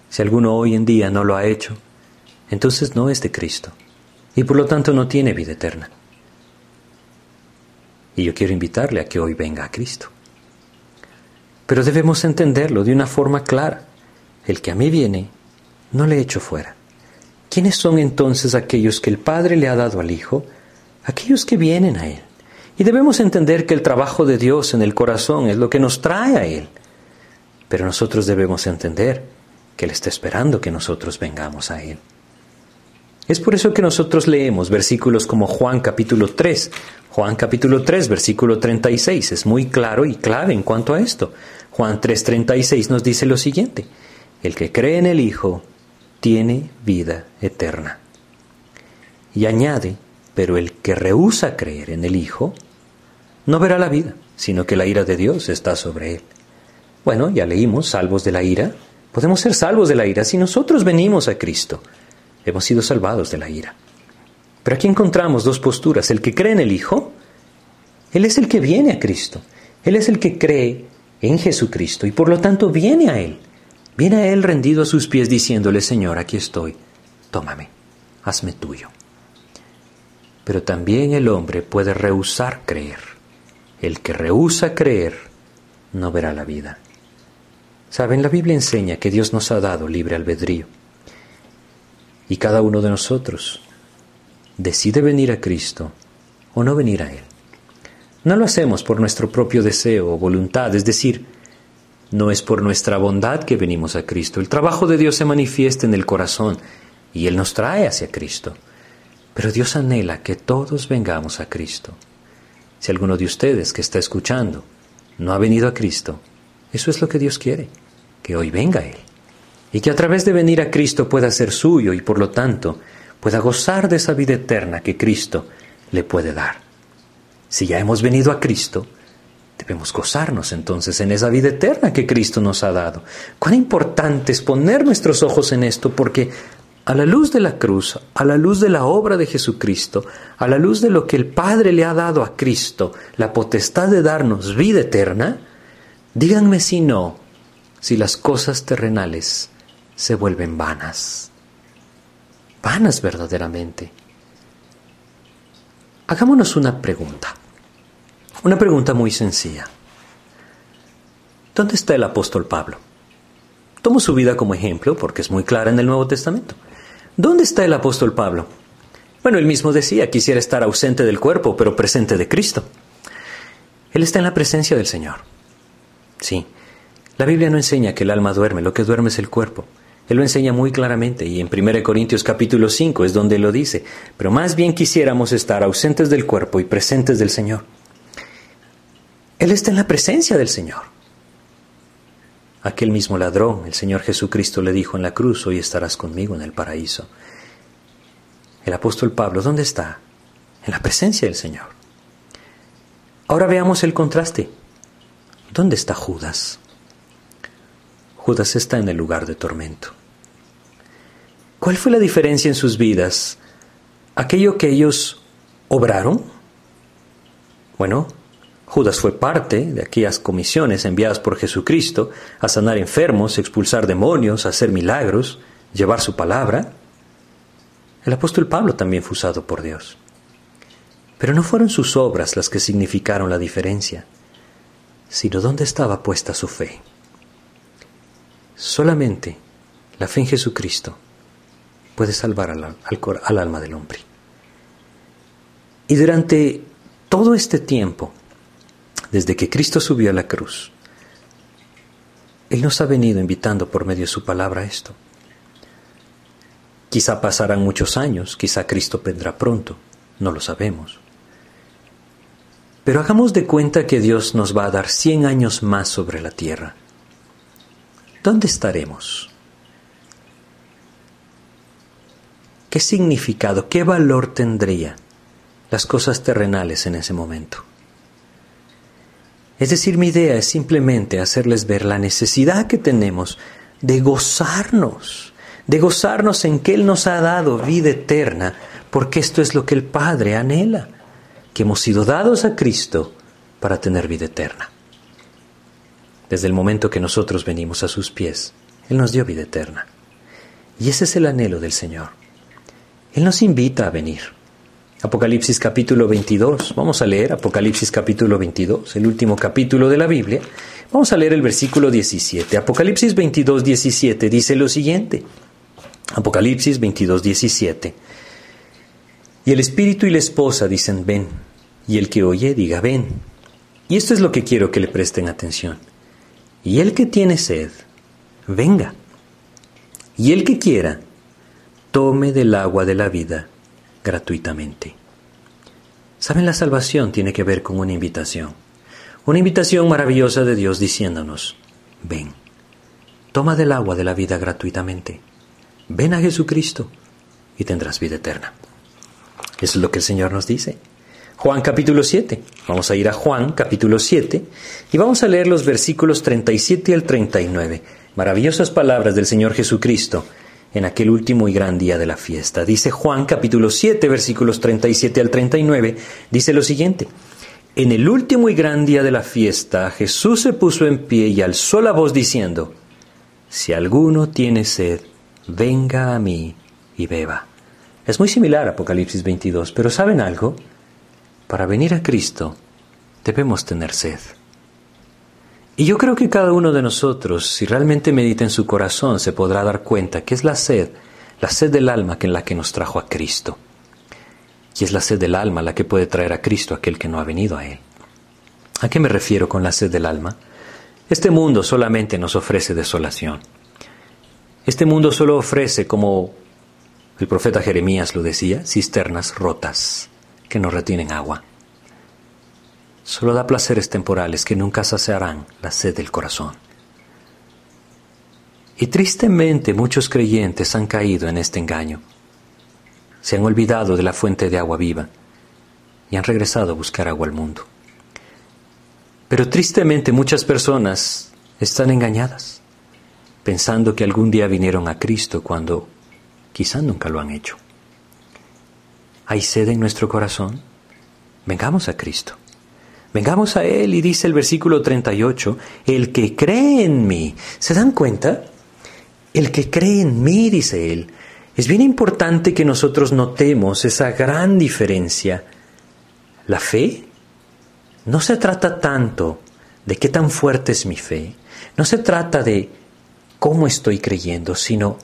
Si alguno hoy en día no lo ha hecho, entonces no es de Cristo y por lo tanto no tiene vida eterna. Y yo quiero invitarle a que hoy venga a Cristo. Pero debemos entenderlo de una forma clara. El que a mí viene, no le echo fuera. ¿Quiénes son entonces aquellos que el Padre le ha dado al Hijo? Aquellos que vienen a Él. Y debemos entender que el trabajo de Dios en el corazón es lo que nos trae a Él. Pero nosotros debemos entender que Él está esperando que nosotros vengamos a Él. Es por eso que nosotros leemos versículos como Juan capítulo 3. Juan capítulo 3, versículo 36. Es muy claro y clave en cuanto a esto. Juan 3:36 nos dice lo siguiente. El que cree en el Hijo tiene vida eterna. Y añade, pero el que rehúsa creer en el Hijo no verá la vida, sino que la ira de Dios está sobre él. Bueno, ya leímos, salvos de la ira. Podemos ser salvos de la ira si nosotros venimos a Cristo hemos sido salvados de la ira. Pero aquí encontramos dos posturas. El que cree en el Hijo, Él es el que viene a Cristo. Él es el que cree en Jesucristo y por lo tanto viene a Él. Viene a Él rendido a sus pies diciéndole, Señor, aquí estoy, tómame, hazme tuyo. Pero también el hombre puede rehusar creer. El que rehúsa creer no verá la vida. Saben, la Biblia enseña que Dios nos ha dado libre albedrío. Y cada uno de nosotros decide venir a Cristo o no venir a Él. No lo hacemos por nuestro propio deseo o voluntad, es decir, no es por nuestra bondad que venimos a Cristo. El trabajo de Dios se manifiesta en el corazón y Él nos trae hacia Cristo. Pero Dios anhela que todos vengamos a Cristo. Si alguno de ustedes que está escuchando no ha venido a Cristo, eso es lo que Dios quiere, que hoy venga Él y que a través de venir a Cristo pueda ser suyo y por lo tanto pueda gozar de esa vida eterna que Cristo le puede dar. Si ya hemos venido a Cristo, debemos gozarnos entonces en esa vida eterna que Cristo nos ha dado. Cuán importante es poner nuestros ojos en esto porque a la luz de la cruz, a la luz de la obra de Jesucristo, a la luz de lo que el Padre le ha dado a Cristo, la potestad de darnos vida eterna, díganme si no, si las cosas terrenales se vuelven vanas. Vanas verdaderamente. Hagámonos una pregunta. Una pregunta muy sencilla. ¿Dónde está el apóstol Pablo? Tomo su vida como ejemplo porque es muy clara en el Nuevo Testamento. ¿Dónde está el apóstol Pablo? Bueno, él mismo decía, quisiera estar ausente del cuerpo, pero presente de Cristo. Él está en la presencia del Señor. Sí, la Biblia no enseña que el alma duerme, lo que duerme es el cuerpo. Él lo enseña muy claramente y en 1 Corintios capítulo 5 es donde lo dice, pero más bien quisiéramos estar ausentes del cuerpo y presentes del Señor. Él está en la presencia del Señor. Aquel mismo ladrón, el Señor Jesucristo le dijo en la cruz, hoy estarás conmigo en el paraíso. El apóstol Pablo, ¿dónde está? En la presencia del Señor. Ahora veamos el contraste. ¿Dónde está Judas? Judas está en el lugar de tormento. ¿Cuál fue la diferencia en sus vidas? ¿Aquello que ellos obraron? Bueno, Judas fue parte de aquellas comisiones enviadas por Jesucristo a sanar enfermos, expulsar demonios, hacer milagros, llevar su palabra. El apóstol Pablo también fue usado por Dios. Pero no fueron sus obras las que significaron la diferencia, sino dónde estaba puesta su fe. Solamente la fe en Jesucristo puede salvar al, al, alma del hombre. Y durante todo este tiempo, desde que Cristo subió a la cruz, Él nos ha venido invitando por medio de su palabra a esto. Quizá pasarán muchos años, quizá Cristo vendrá pronto, no lo sabemos. Pero hagamos de cuenta que Dios nos va a dar 100 años más sobre la tierra. ¿Dónde estaremos? ¿Qué significado, qué valor tendría las cosas terrenales en ese momento? Es decir, mi idea es simplemente hacerles ver la necesidad que tenemos de gozarnos, de gozarnos en que Él nos ha dado vida eterna, porque esto es lo que el Padre anhela, que hemos sido dados a Cristo para tener vida eterna. Desde el momento que nosotros venimos a sus pies, Él nos dio vida eterna. Y ese es el anhelo del Señor. Él nos invita a venir. Apocalipsis capítulo 22. Vamos a leer Apocalipsis capítulo 22, el último capítulo de la Biblia. Vamos a leer el versículo 17. Apocalipsis 22, 17 dice lo siguiente. Apocalipsis 22, 17. Y el espíritu y la esposa dicen, ven. Y el que oye diga, ven. Y esto es lo que quiero que le presten atención. Y el que tiene sed, venga. Y el que quiera, tome del agua de la vida gratuitamente. Saben, la salvación tiene que ver con una invitación. Una invitación maravillosa de Dios diciéndonos, ven, toma del agua de la vida gratuitamente. Ven a Jesucristo y tendrás vida eterna. Eso es lo que el Señor nos dice. Juan capítulo 7. Vamos a ir a Juan capítulo 7 y vamos a leer los versículos 37 al 39. Maravillosas palabras del Señor Jesucristo en aquel último y gran día de la fiesta. Dice Juan capítulo 7 versículos 37 al 39, dice lo siguiente. En el último y gran día de la fiesta, Jesús se puso en pie y alzó la voz diciendo, Si alguno tiene sed, venga a mí y beba. Es muy similar a Apocalipsis 22, pero ¿saben algo? Para venir a Cristo debemos tener sed. Y yo creo que cada uno de nosotros, si realmente medita en su corazón, se podrá dar cuenta que es la sed, la sed del alma que en la que nos trajo a Cristo. Y es la sed del alma la que puede traer a Cristo aquel que no ha venido a Él. ¿A qué me refiero con la sed del alma? Este mundo solamente nos ofrece desolación. Este mundo solo ofrece, como el profeta Jeremías lo decía, cisternas rotas no retienen agua solo da placeres temporales que nunca saciarán la sed del corazón. Y tristemente muchos creyentes han caído en este engaño. Se han olvidado de la fuente de agua viva y han regresado a buscar agua al mundo. Pero tristemente muchas personas están engañadas, pensando que algún día vinieron a Cristo cuando quizá nunca lo han hecho. ¿Hay sed en nuestro corazón? Vengamos a Cristo. Vengamos a Él y dice el versículo 38, el que cree en mí. ¿Se dan cuenta? El que cree en mí, dice Él. Es bien importante que nosotros notemos esa gran diferencia. La fe no se trata tanto de qué tan fuerte es mi fe, no se trata de cómo estoy creyendo, sino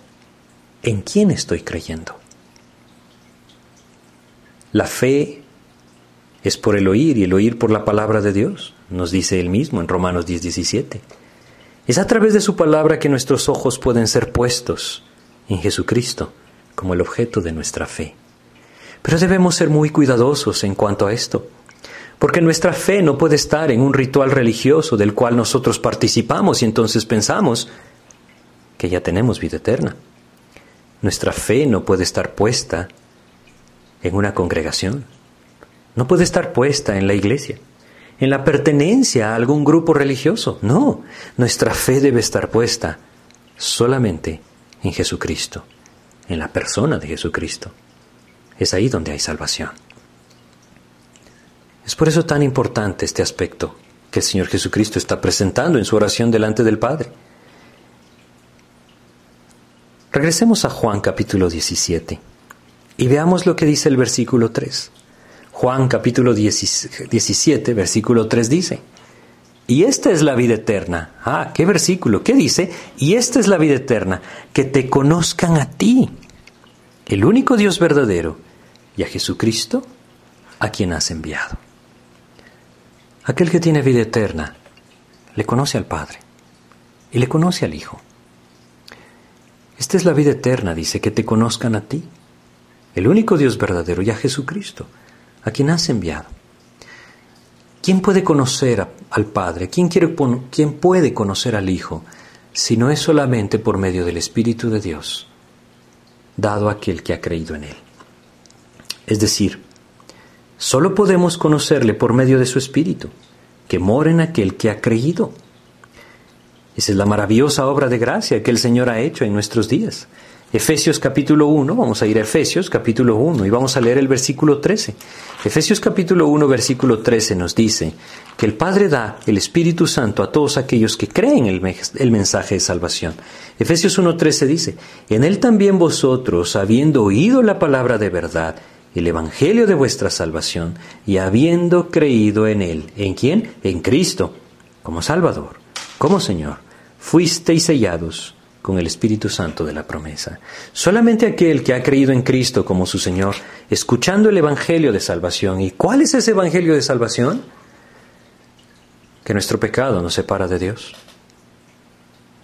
en quién estoy creyendo. La fe es por el oír y el oír por la palabra de Dios, nos dice él mismo en Romanos 10, 17. Es a través de su palabra que nuestros ojos pueden ser puestos en Jesucristo como el objeto de nuestra fe. Pero debemos ser muy cuidadosos en cuanto a esto, porque nuestra fe no puede estar en un ritual religioso del cual nosotros participamos y entonces pensamos que ya tenemos vida eterna. Nuestra fe no puede estar puesta en una congregación no puede estar puesta en la iglesia, en la pertenencia a algún grupo religioso. No, nuestra fe debe estar puesta solamente en Jesucristo, en la persona de Jesucristo. Es ahí donde hay salvación. Es por eso tan importante este aspecto que el Señor Jesucristo está presentando en su oración delante del Padre. Regresemos a Juan capítulo 17 y veamos lo que dice el versículo 3. Juan capítulo 17, versículo 3 dice, y esta es la vida eterna. Ah, qué versículo, ¿qué dice? Y esta es la vida eterna, que te conozcan a ti, el único Dios verdadero, y a Jesucristo, a quien has enviado. Aquel que tiene vida eterna le conoce al Padre y le conoce al Hijo. Esta es la vida eterna, dice, que te conozcan a ti, el único Dios verdadero, y a Jesucristo, a quien has enviado. ¿Quién puede conocer al Padre? ¿Quién, quiere, ¿Quién puede conocer al Hijo si no es solamente por medio del Espíritu de Dios, dado a aquel que ha creído en Él? Es decir, solo podemos conocerle por medio de su Espíritu, que mora en aquel que ha creído. Esa es la maravillosa obra de gracia que el Señor ha hecho en nuestros días. Efesios capítulo 1, vamos a ir a Efesios capítulo 1 y vamos a leer el versículo 13. Efesios capítulo 1 versículo 13 nos dice que el Padre da el Espíritu Santo a todos aquellos que creen el, el mensaje de salvación. Efesios 1.13 dice, en él también vosotros, habiendo oído la palabra de verdad, el Evangelio de vuestra salvación, y habiendo creído en él, ¿en quién? En Cristo, como Salvador, como Señor, fuisteis sellados con el Espíritu Santo de la promesa. Solamente aquel que ha creído en Cristo como su Señor, escuchando el Evangelio de salvación. ¿Y cuál es ese Evangelio de salvación? Que nuestro pecado nos separa de Dios.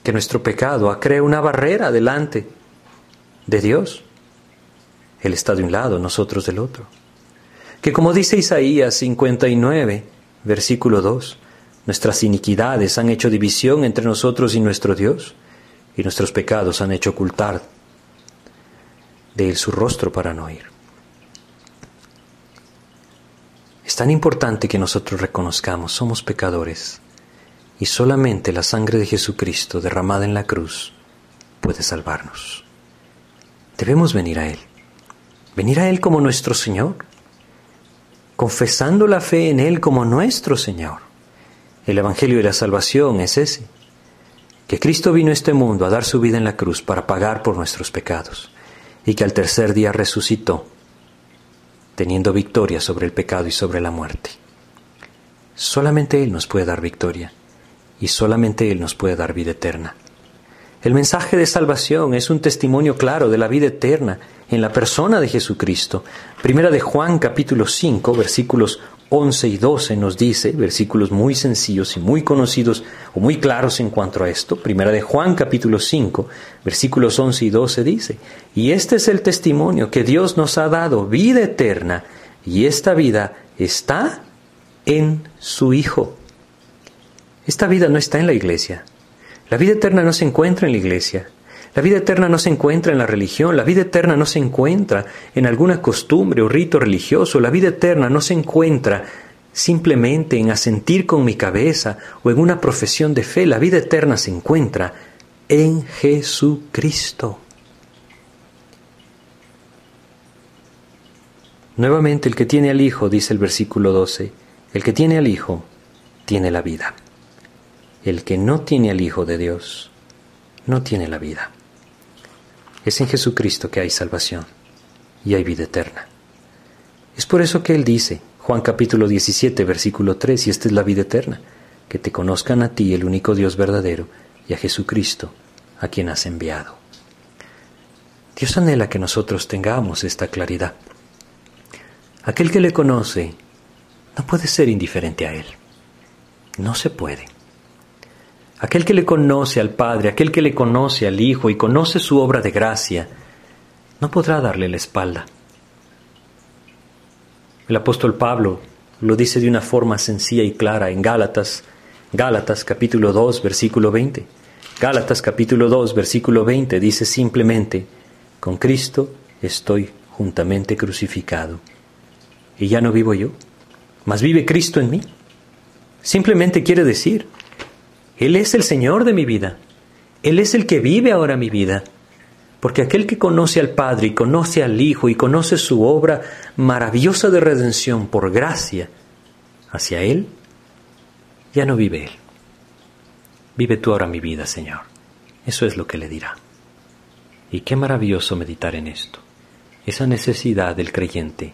Que nuestro pecado crea una barrera delante de Dios. Él está de un lado, nosotros del otro. Que como dice Isaías 59, versículo 2, nuestras iniquidades han hecho división entre nosotros y nuestro Dios y nuestros pecados han hecho ocultar de él su rostro para no ir. Es tan importante que nosotros reconozcamos, somos pecadores, y solamente la sangre de Jesucristo derramada en la cruz puede salvarnos. Debemos venir a Él, venir a Él como nuestro Señor, confesando la fe en Él como nuestro Señor. El Evangelio de la Salvación es ese, que Cristo vino a este mundo a dar su vida en la cruz para pagar por nuestros pecados y que al tercer día resucitó, teniendo victoria sobre el pecado y sobre la muerte. Solamente Él nos puede dar victoria y solamente Él nos puede dar vida eterna. El mensaje de salvación es un testimonio claro de la vida eterna en la persona de Jesucristo. Primera de Juan capítulo 5 versículos 11 y 12 nos dice, versículos muy sencillos y muy conocidos o muy claros en cuanto a esto. Primera de Juan capítulo 5, versículos 11 y 12 dice, y este es el testimonio que Dios nos ha dado, vida eterna, y esta vida está en su Hijo. Esta vida no está en la iglesia. La vida eterna no se encuentra en la iglesia. La vida eterna no se encuentra en la religión, la vida eterna no se encuentra en alguna costumbre o rito religioso, la vida eterna no se encuentra simplemente en asentir con mi cabeza o en una profesión de fe, la vida eterna se encuentra en Jesucristo. Nuevamente, el que tiene al Hijo, dice el versículo 12, el que tiene al Hijo, tiene la vida. El que no tiene al Hijo de Dios, no tiene la vida. Es en Jesucristo que hay salvación y hay vida eterna. Es por eso que Él dice, Juan capítulo 17, versículo 3, y esta es la vida eterna, que te conozcan a ti, el único Dios verdadero, y a Jesucristo, a quien has enviado. Dios anhela que nosotros tengamos esta claridad. Aquel que le conoce no puede ser indiferente a Él. No se puede. Aquel que le conoce al Padre, aquel que le conoce al Hijo y conoce su obra de gracia, no podrá darle la espalda. El apóstol Pablo lo dice de una forma sencilla y clara en Gálatas, Gálatas capítulo 2, versículo 20. Gálatas capítulo 2, versículo 20 dice simplemente, con Cristo estoy juntamente crucificado. Y ya no vivo yo, mas vive Cristo en mí. Simplemente quiere decir, él es el Señor de mi vida. Él es el que vive ahora mi vida. Porque aquel que conoce al Padre y conoce al Hijo y conoce su obra maravillosa de redención por gracia hacia Él, ya no vive Él. Vive tú ahora mi vida, Señor. Eso es lo que le dirá. Y qué maravilloso meditar en esto. Esa necesidad del creyente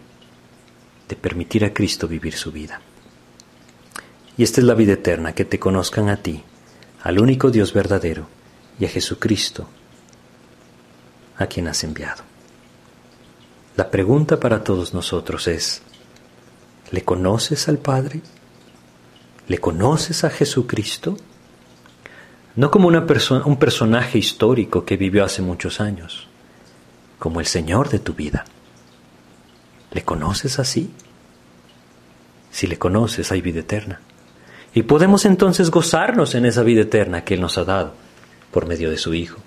de permitir a Cristo vivir su vida. Y esta es la vida eterna, que te conozcan a ti, al único Dios verdadero, y a Jesucristo, a quien has enviado. La pregunta para todos nosotros es, ¿le conoces al Padre? ¿Le conoces a Jesucristo? No como una un personaje histórico que vivió hace muchos años, como el Señor de tu vida. ¿Le conoces así? Si le conoces, hay vida eterna. Y podemos entonces gozarnos en esa vida eterna que Él nos ha dado por medio de su Hijo.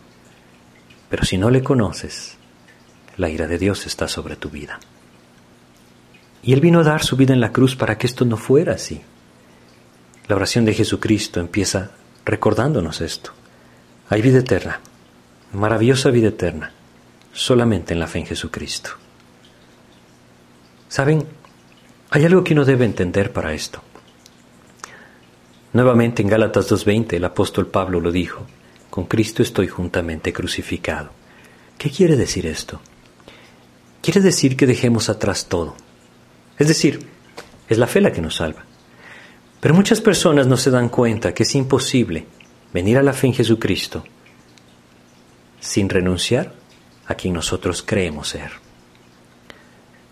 Pero si no le conoces, la ira de Dios está sobre tu vida. Y Él vino a dar su vida en la cruz para que esto no fuera así. La oración de Jesucristo empieza recordándonos esto. Hay vida eterna, maravillosa vida eterna, solamente en la fe en Jesucristo. ¿Saben? Hay algo que uno debe entender para esto. Nuevamente en Gálatas 2.20 el apóstol Pablo lo dijo, con Cristo estoy juntamente crucificado. ¿Qué quiere decir esto? Quiere decir que dejemos atrás todo. Es decir, es la fe la que nos salva. Pero muchas personas no se dan cuenta que es imposible venir a la fe en Jesucristo sin renunciar a quien nosotros creemos ser.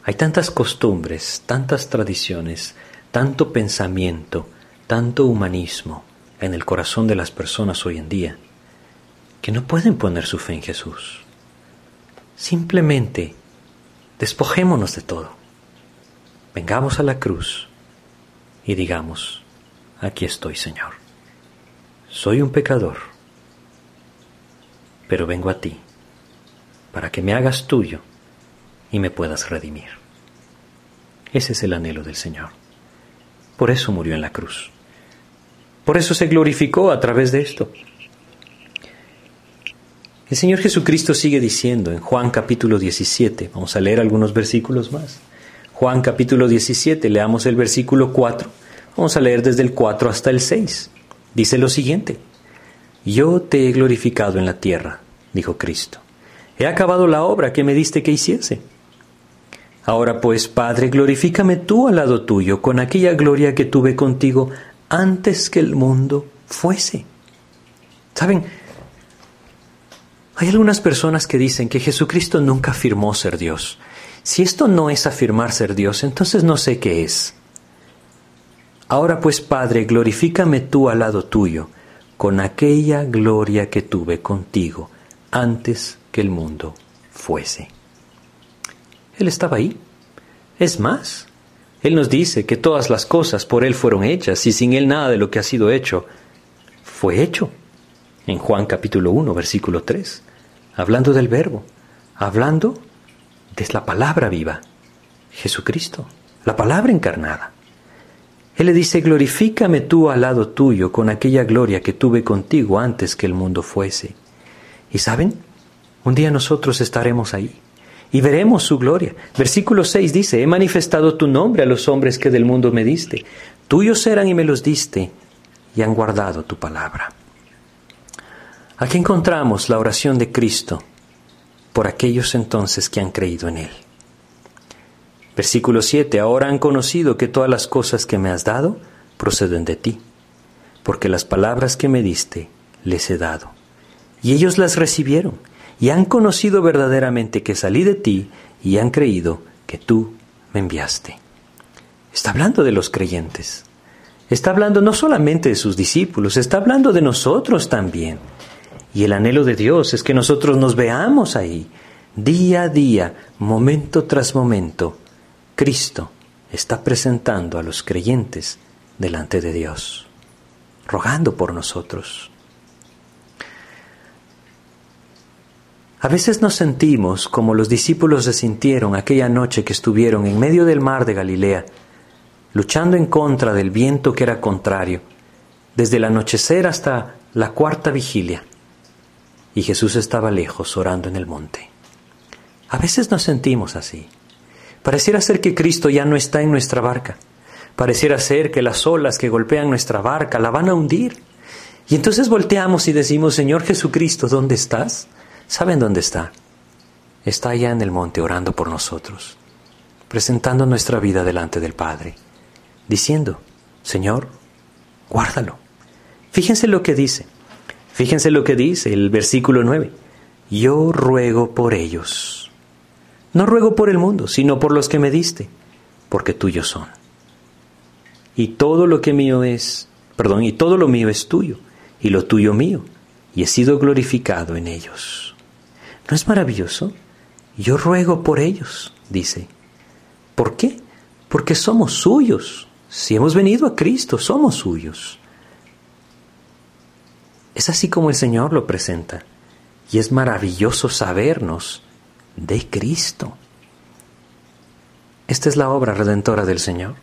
Hay tantas costumbres, tantas tradiciones, tanto pensamiento, tanto humanismo en el corazón de las personas hoy en día que no pueden poner su fe en Jesús. Simplemente despojémonos de todo. Vengamos a la cruz y digamos, aquí estoy Señor. Soy un pecador, pero vengo a ti para que me hagas tuyo y me puedas redimir. Ese es el anhelo del Señor. Por eso murió en la cruz. Por eso se glorificó a través de esto. El Señor Jesucristo sigue diciendo en Juan capítulo 17, vamos a leer algunos versículos más. Juan capítulo 17, leamos el versículo 4, vamos a leer desde el 4 hasta el 6. Dice lo siguiente, Yo te he glorificado en la tierra, dijo Cristo. He acabado la obra que me diste que hiciese. Ahora pues, Padre, glorifícame tú al lado tuyo con aquella gloria que tuve contigo antes que el mundo fuese. ¿Saben? Hay algunas personas que dicen que Jesucristo nunca afirmó ser Dios. Si esto no es afirmar ser Dios, entonces no sé qué es. Ahora pues, Padre, glorifícame tú al lado tuyo, con aquella gloria que tuve contigo antes que el mundo fuese. Él estaba ahí. Es más, él nos dice que todas las cosas por Él fueron hechas y sin Él nada de lo que ha sido hecho fue hecho. En Juan capítulo 1, versículo 3, hablando del verbo, hablando de la palabra viva, Jesucristo, la palabra encarnada. Él le dice, glorifícame tú al lado tuyo con aquella gloria que tuve contigo antes que el mundo fuese. Y saben, un día nosotros estaremos ahí y veremos su gloria. Versículo 6 dice, he manifestado tu nombre a los hombres que del mundo me diste. Tuyos eran y me los diste y han guardado tu palabra. Aquí encontramos la oración de Cristo por aquellos entonces que han creído en Él. Versículo 7, ahora han conocido que todas las cosas que me has dado proceden de ti, porque las palabras que me diste les he dado. Y ellos las recibieron y han conocido verdaderamente que salí de ti y han creído que tú me enviaste. Está hablando de los creyentes. Está hablando no solamente de sus discípulos, está hablando de nosotros también. Y el anhelo de Dios es que nosotros nos veamos ahí, día a día, momento tras momento. Cristo está presentando a los creyentes delante de Dios, rogando por nosotros. A veces nos sentimos como los discípulos se sintieron aquella noche que estuvieron en medio del mar de Galilea, luchando en contra del viento que era contrario, desde el anochecer hasta la cuarta vigilia, y Jesús estaba lejos orando en el monte. A veces nos sentimos así. Pareciera ser que Cristo ya no está en nuestra barca. Pareciera ser que las olas que golpean nuestra barca la van a hundir. Y entonces volteamos y decimos, Señor Jesucristo, ¿dónde estás? ¿Saben dónde está? Está allá en el monte orando por nosotros. presentando nuestra vida delante del Padre, diciendo, Señor, guárdalo. Fíjense lo que dice. Fíjense lo que dice el versículo 9. Yo ruego por ellos. No ruego por el mundo, sino por los que me diste, porque tuyos son. Y todo lo que mío es, perdón, y todo lo mío es tuyo, y lo tuyo mío, y he sido glorificado en ellos. ¿No es maravilloso? Yo ruego por ellos, dice. ¿Por qué? Porque somos suyos. Si hemos venido a Cristo, somos suyos. Es así como el Señor lo presenta. Y es maravilloso sabernos de Cristo. Esta es la obra redentora del Señor.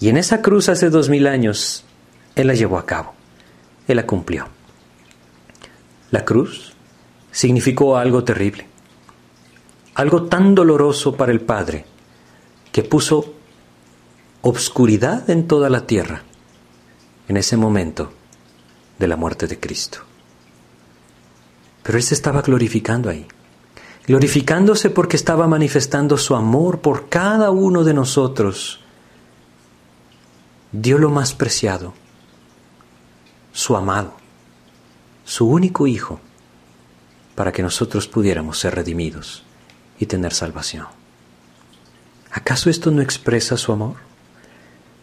Y en esa cruz hace dos mil años, Él la llevó a cabo. Él la cumplió. La cruz significó algo terrible, algo tan doloroso para el Padre, que puso obscuridad en toda la tierra en ese momento de la muerte de Cristo. Pero Él se estaba glorificando ahí, glorificándose porque estaba manifestando su amor por cada uno de nosotros. Dio lo más preciado, su amado, su único Hijo, para que nosotros pudiéramos ser redimidos y tener salvación. ¿Acaso esto no expresa su amor?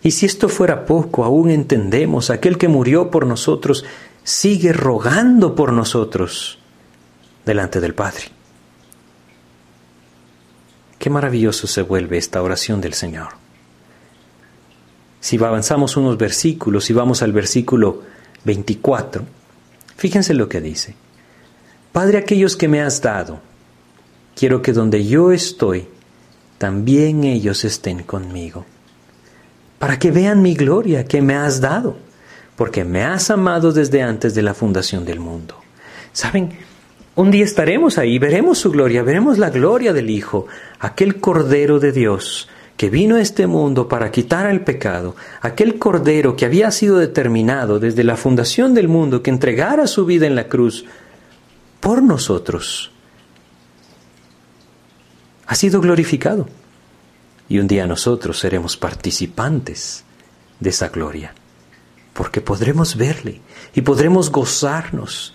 Y si esto fuera poco, aún entendemos, aquel que murió por nosotros sigue rogando por nosotros delante del Padre. Qué maravilloso se vuelve esta oración del Señor. Si avanzamos unos versículos y vamos al versículo 24, fíjense lo que dice. Padre, aquellos que me has dado, quiero que donde yo estoy, también ellos estén conmigo para que vean mi gloria que me has dado, porque me has amado desde antes de la fundación del mundo. ¿Saben? Un día estaremos ahí, veremos su gloria, veremos la gloria del Hijo, aquel Cordero de Dios que vino a este mundo para quitar el pecado, aquel Cordero que había sido determinado desde la fundación del mundo que entregara su vida en la cruz por nosotros, ha sido glorificado. Y un día nosotros seremos participantes de esa gloria, porque podremos verle y podremos gozarnos.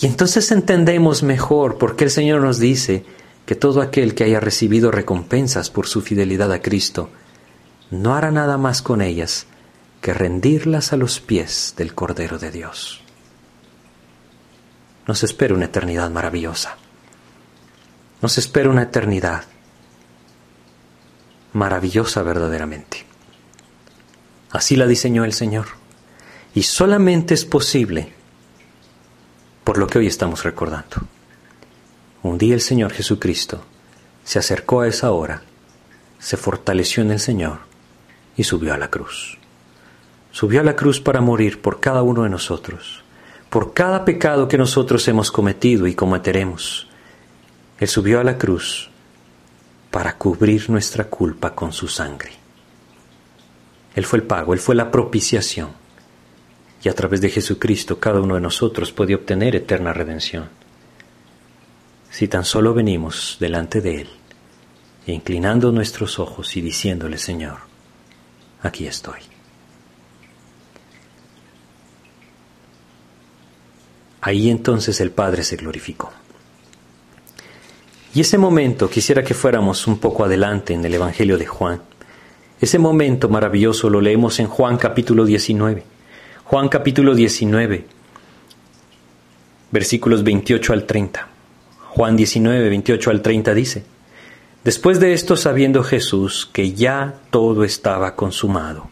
Y entonces entendemos mejor por qué el Señor nos dice que todo aquel que haya recibido recompensas por su fidelidad a Cristo, no hará nada más con ellas que rendirlas a los pies del Cordero de Dios. Nos espera una eternidad maravillosa. Nos espera una eternidad maravillosa verdaderamente. Así la diseñó el Señor. Y solamente es posible por lo que hoy estamos recordando. Un día el Señor Jesucristo se acercó a esa hora, se fortaleció en el Señor y subió a la cruz. Subió a la cruz para morir por cada uno de nosotros, por cada pecado que nosotros hemos cometido y cometeremos. Él subió a la cruz para cubrir nuestra culpa con su sangre. Él fue el pago, Él fue la propiciación. Y a través de Jesucristo cada uno de nosotros puede obtener eterna redención. Si tan solo venimos delante de Él, inclinando nuestros ojos y diciéndole, Señor, aquí estoy. Ahí entonces el Padre se glorificó. Y ese momento quisiera que fuéramos un poco adelante en el Evangelio de Juan. Ese momento maravilloso lo leemos en Juan capítulo 19. Juan capítulo 19, versículos 28 al 30. Juan 19, 28 al 30 dice, Después de esto, sabiendo Jesús que ya todo estaba consumado.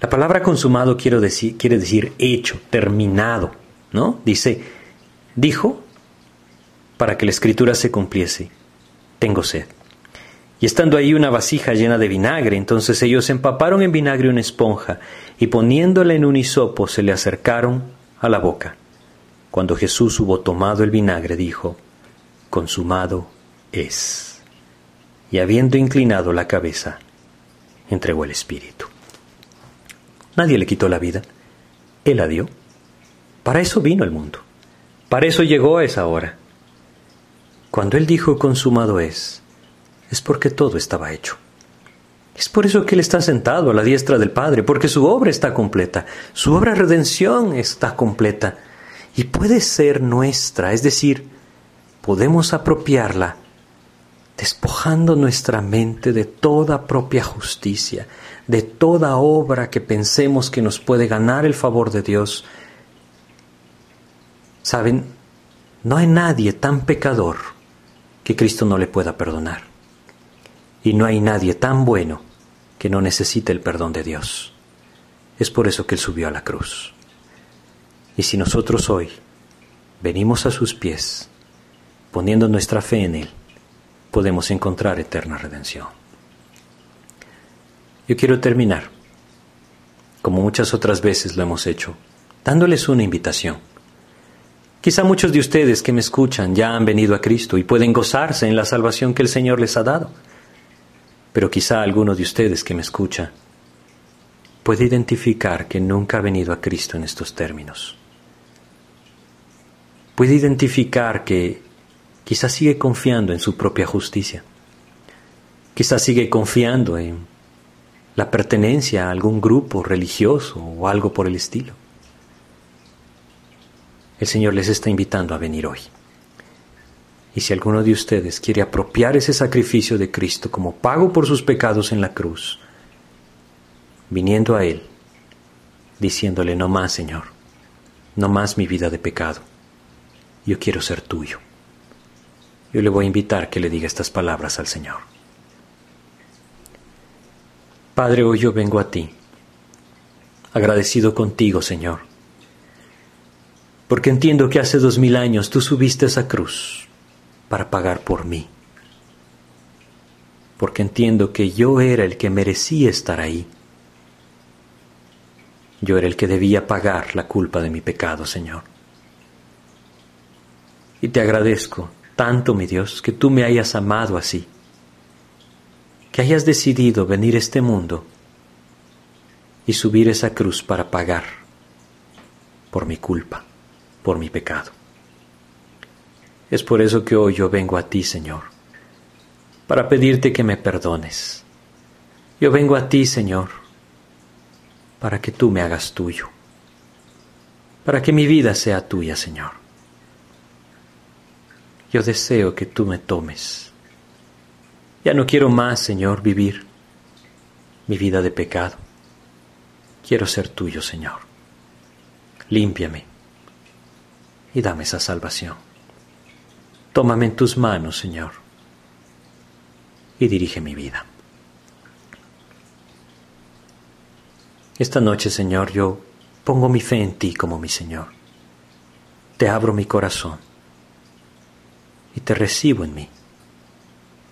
La palabra consumado quiere decir, quiere decir hecho, terminado, ¿no? Dice, dijo, para que la escritura se cumpliese. Tengo sed. Y estando ahí una vasija llena de vinagre, entonces ellos empaparon en vinagre una esponja y poniéndola en un hisopo se le acercaron a la boca. Cuando Jesús hubo tomado el vinagre, dijo, Consumado es. Y habiendo inclinado la cabeza, entregó el Espíritu. Nadie le quitó la vida, Él la dio. Para eso vino el mundo, para eso llegó a esa hora. Cuando Él dijo consumado es, es porque todo estaba hecho. Es por eso que Él está sentado a la diestra del Padre, porque su obra está completa, su obra de redención está completa y puede ser nuestra, es decir, podemos apropiarla despojando nuestra mente de toda propia justicia, de toda obra que pensemos que nos puede ganar el favor de Dios. Saben, no hay nadie tan pecador que Cristo no le pueda perdonar. Y no hay nadie tan bueno que no necesite el perdón de Dios. Es por eso que Él subió a la cruz. Y si nosotros hoy venimos a sus pies, poniendo nuestra fe en Él, podemos encontrar eterna redención. Yo quiero terminar, como muchas otras veces lo hemos hecho, dándoles una invitación. Quizá muchos de ustedes que me escuchan ya han venido a Cristo y pueden gozarse en la salvación que el Señor les ha dado. Pero quizá alguno de ustedes que me escucha puede identificar que nunca ha venido a Cristo en estos términos. Puede identificar que quizá sigue confiando en su propia justicia. Quizá sigue confiando en la pertenencia a algún grupo religioso o algo por el estilo. El Señor les está invitando a venir hoy. Y si alguno de ustedes quiere apropiar ese sacrificio de Cristo como pago por sus pecados en la cruz, viniendo a Él, diciéndole, no más, Señor, no más mi vida de pecado, yo quiero ser tuyo. Yo le voy a invitar que le diga estas palabras al Señor. Padre, hoy yo vengo a ti, agradecido contigo, Señor, porque entiendo que hace dos mil años tú subiste esa cruz para pagar por mí. Porque entiendo que yo era el que merecía estar ahí. Yo era el que debía pagar la culpa de mi pecado, Señor. Y te agradezco tanto, mi Dios, que tú me hayas amado así, que hayas decidido venir a este mundo y subir esa cruz para pagar por mi culpa, por mi pecado. Es por eso que hoy yo vengo a ti, Señor, para pedirte que me perdones. Yo vengo a ti, Señor, para que tú me hagas tuyo, para que mi vida sea tuya, Señor. Yo deseo que tú me tomes. Ya no quiero más, Señor, vivir mi vida de pecado. Quiero ser tuyo, Señor. Límpiame y dame esa salvación. Tómame en tus manos, Señor, y dirige mi vida. Esta noche, Señor, yo pongo mi fe en ti como mi Señor. Te abro mi corazón y te recibo en mí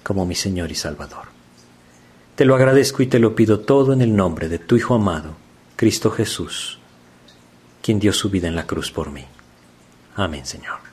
como mi Señor y Salvador. Te lo agradezco y te lo pido todo en el nombre de tu Hijo amado, Cristo Jesús, quien dio su vida en la cruz por mí. Amén, Señor.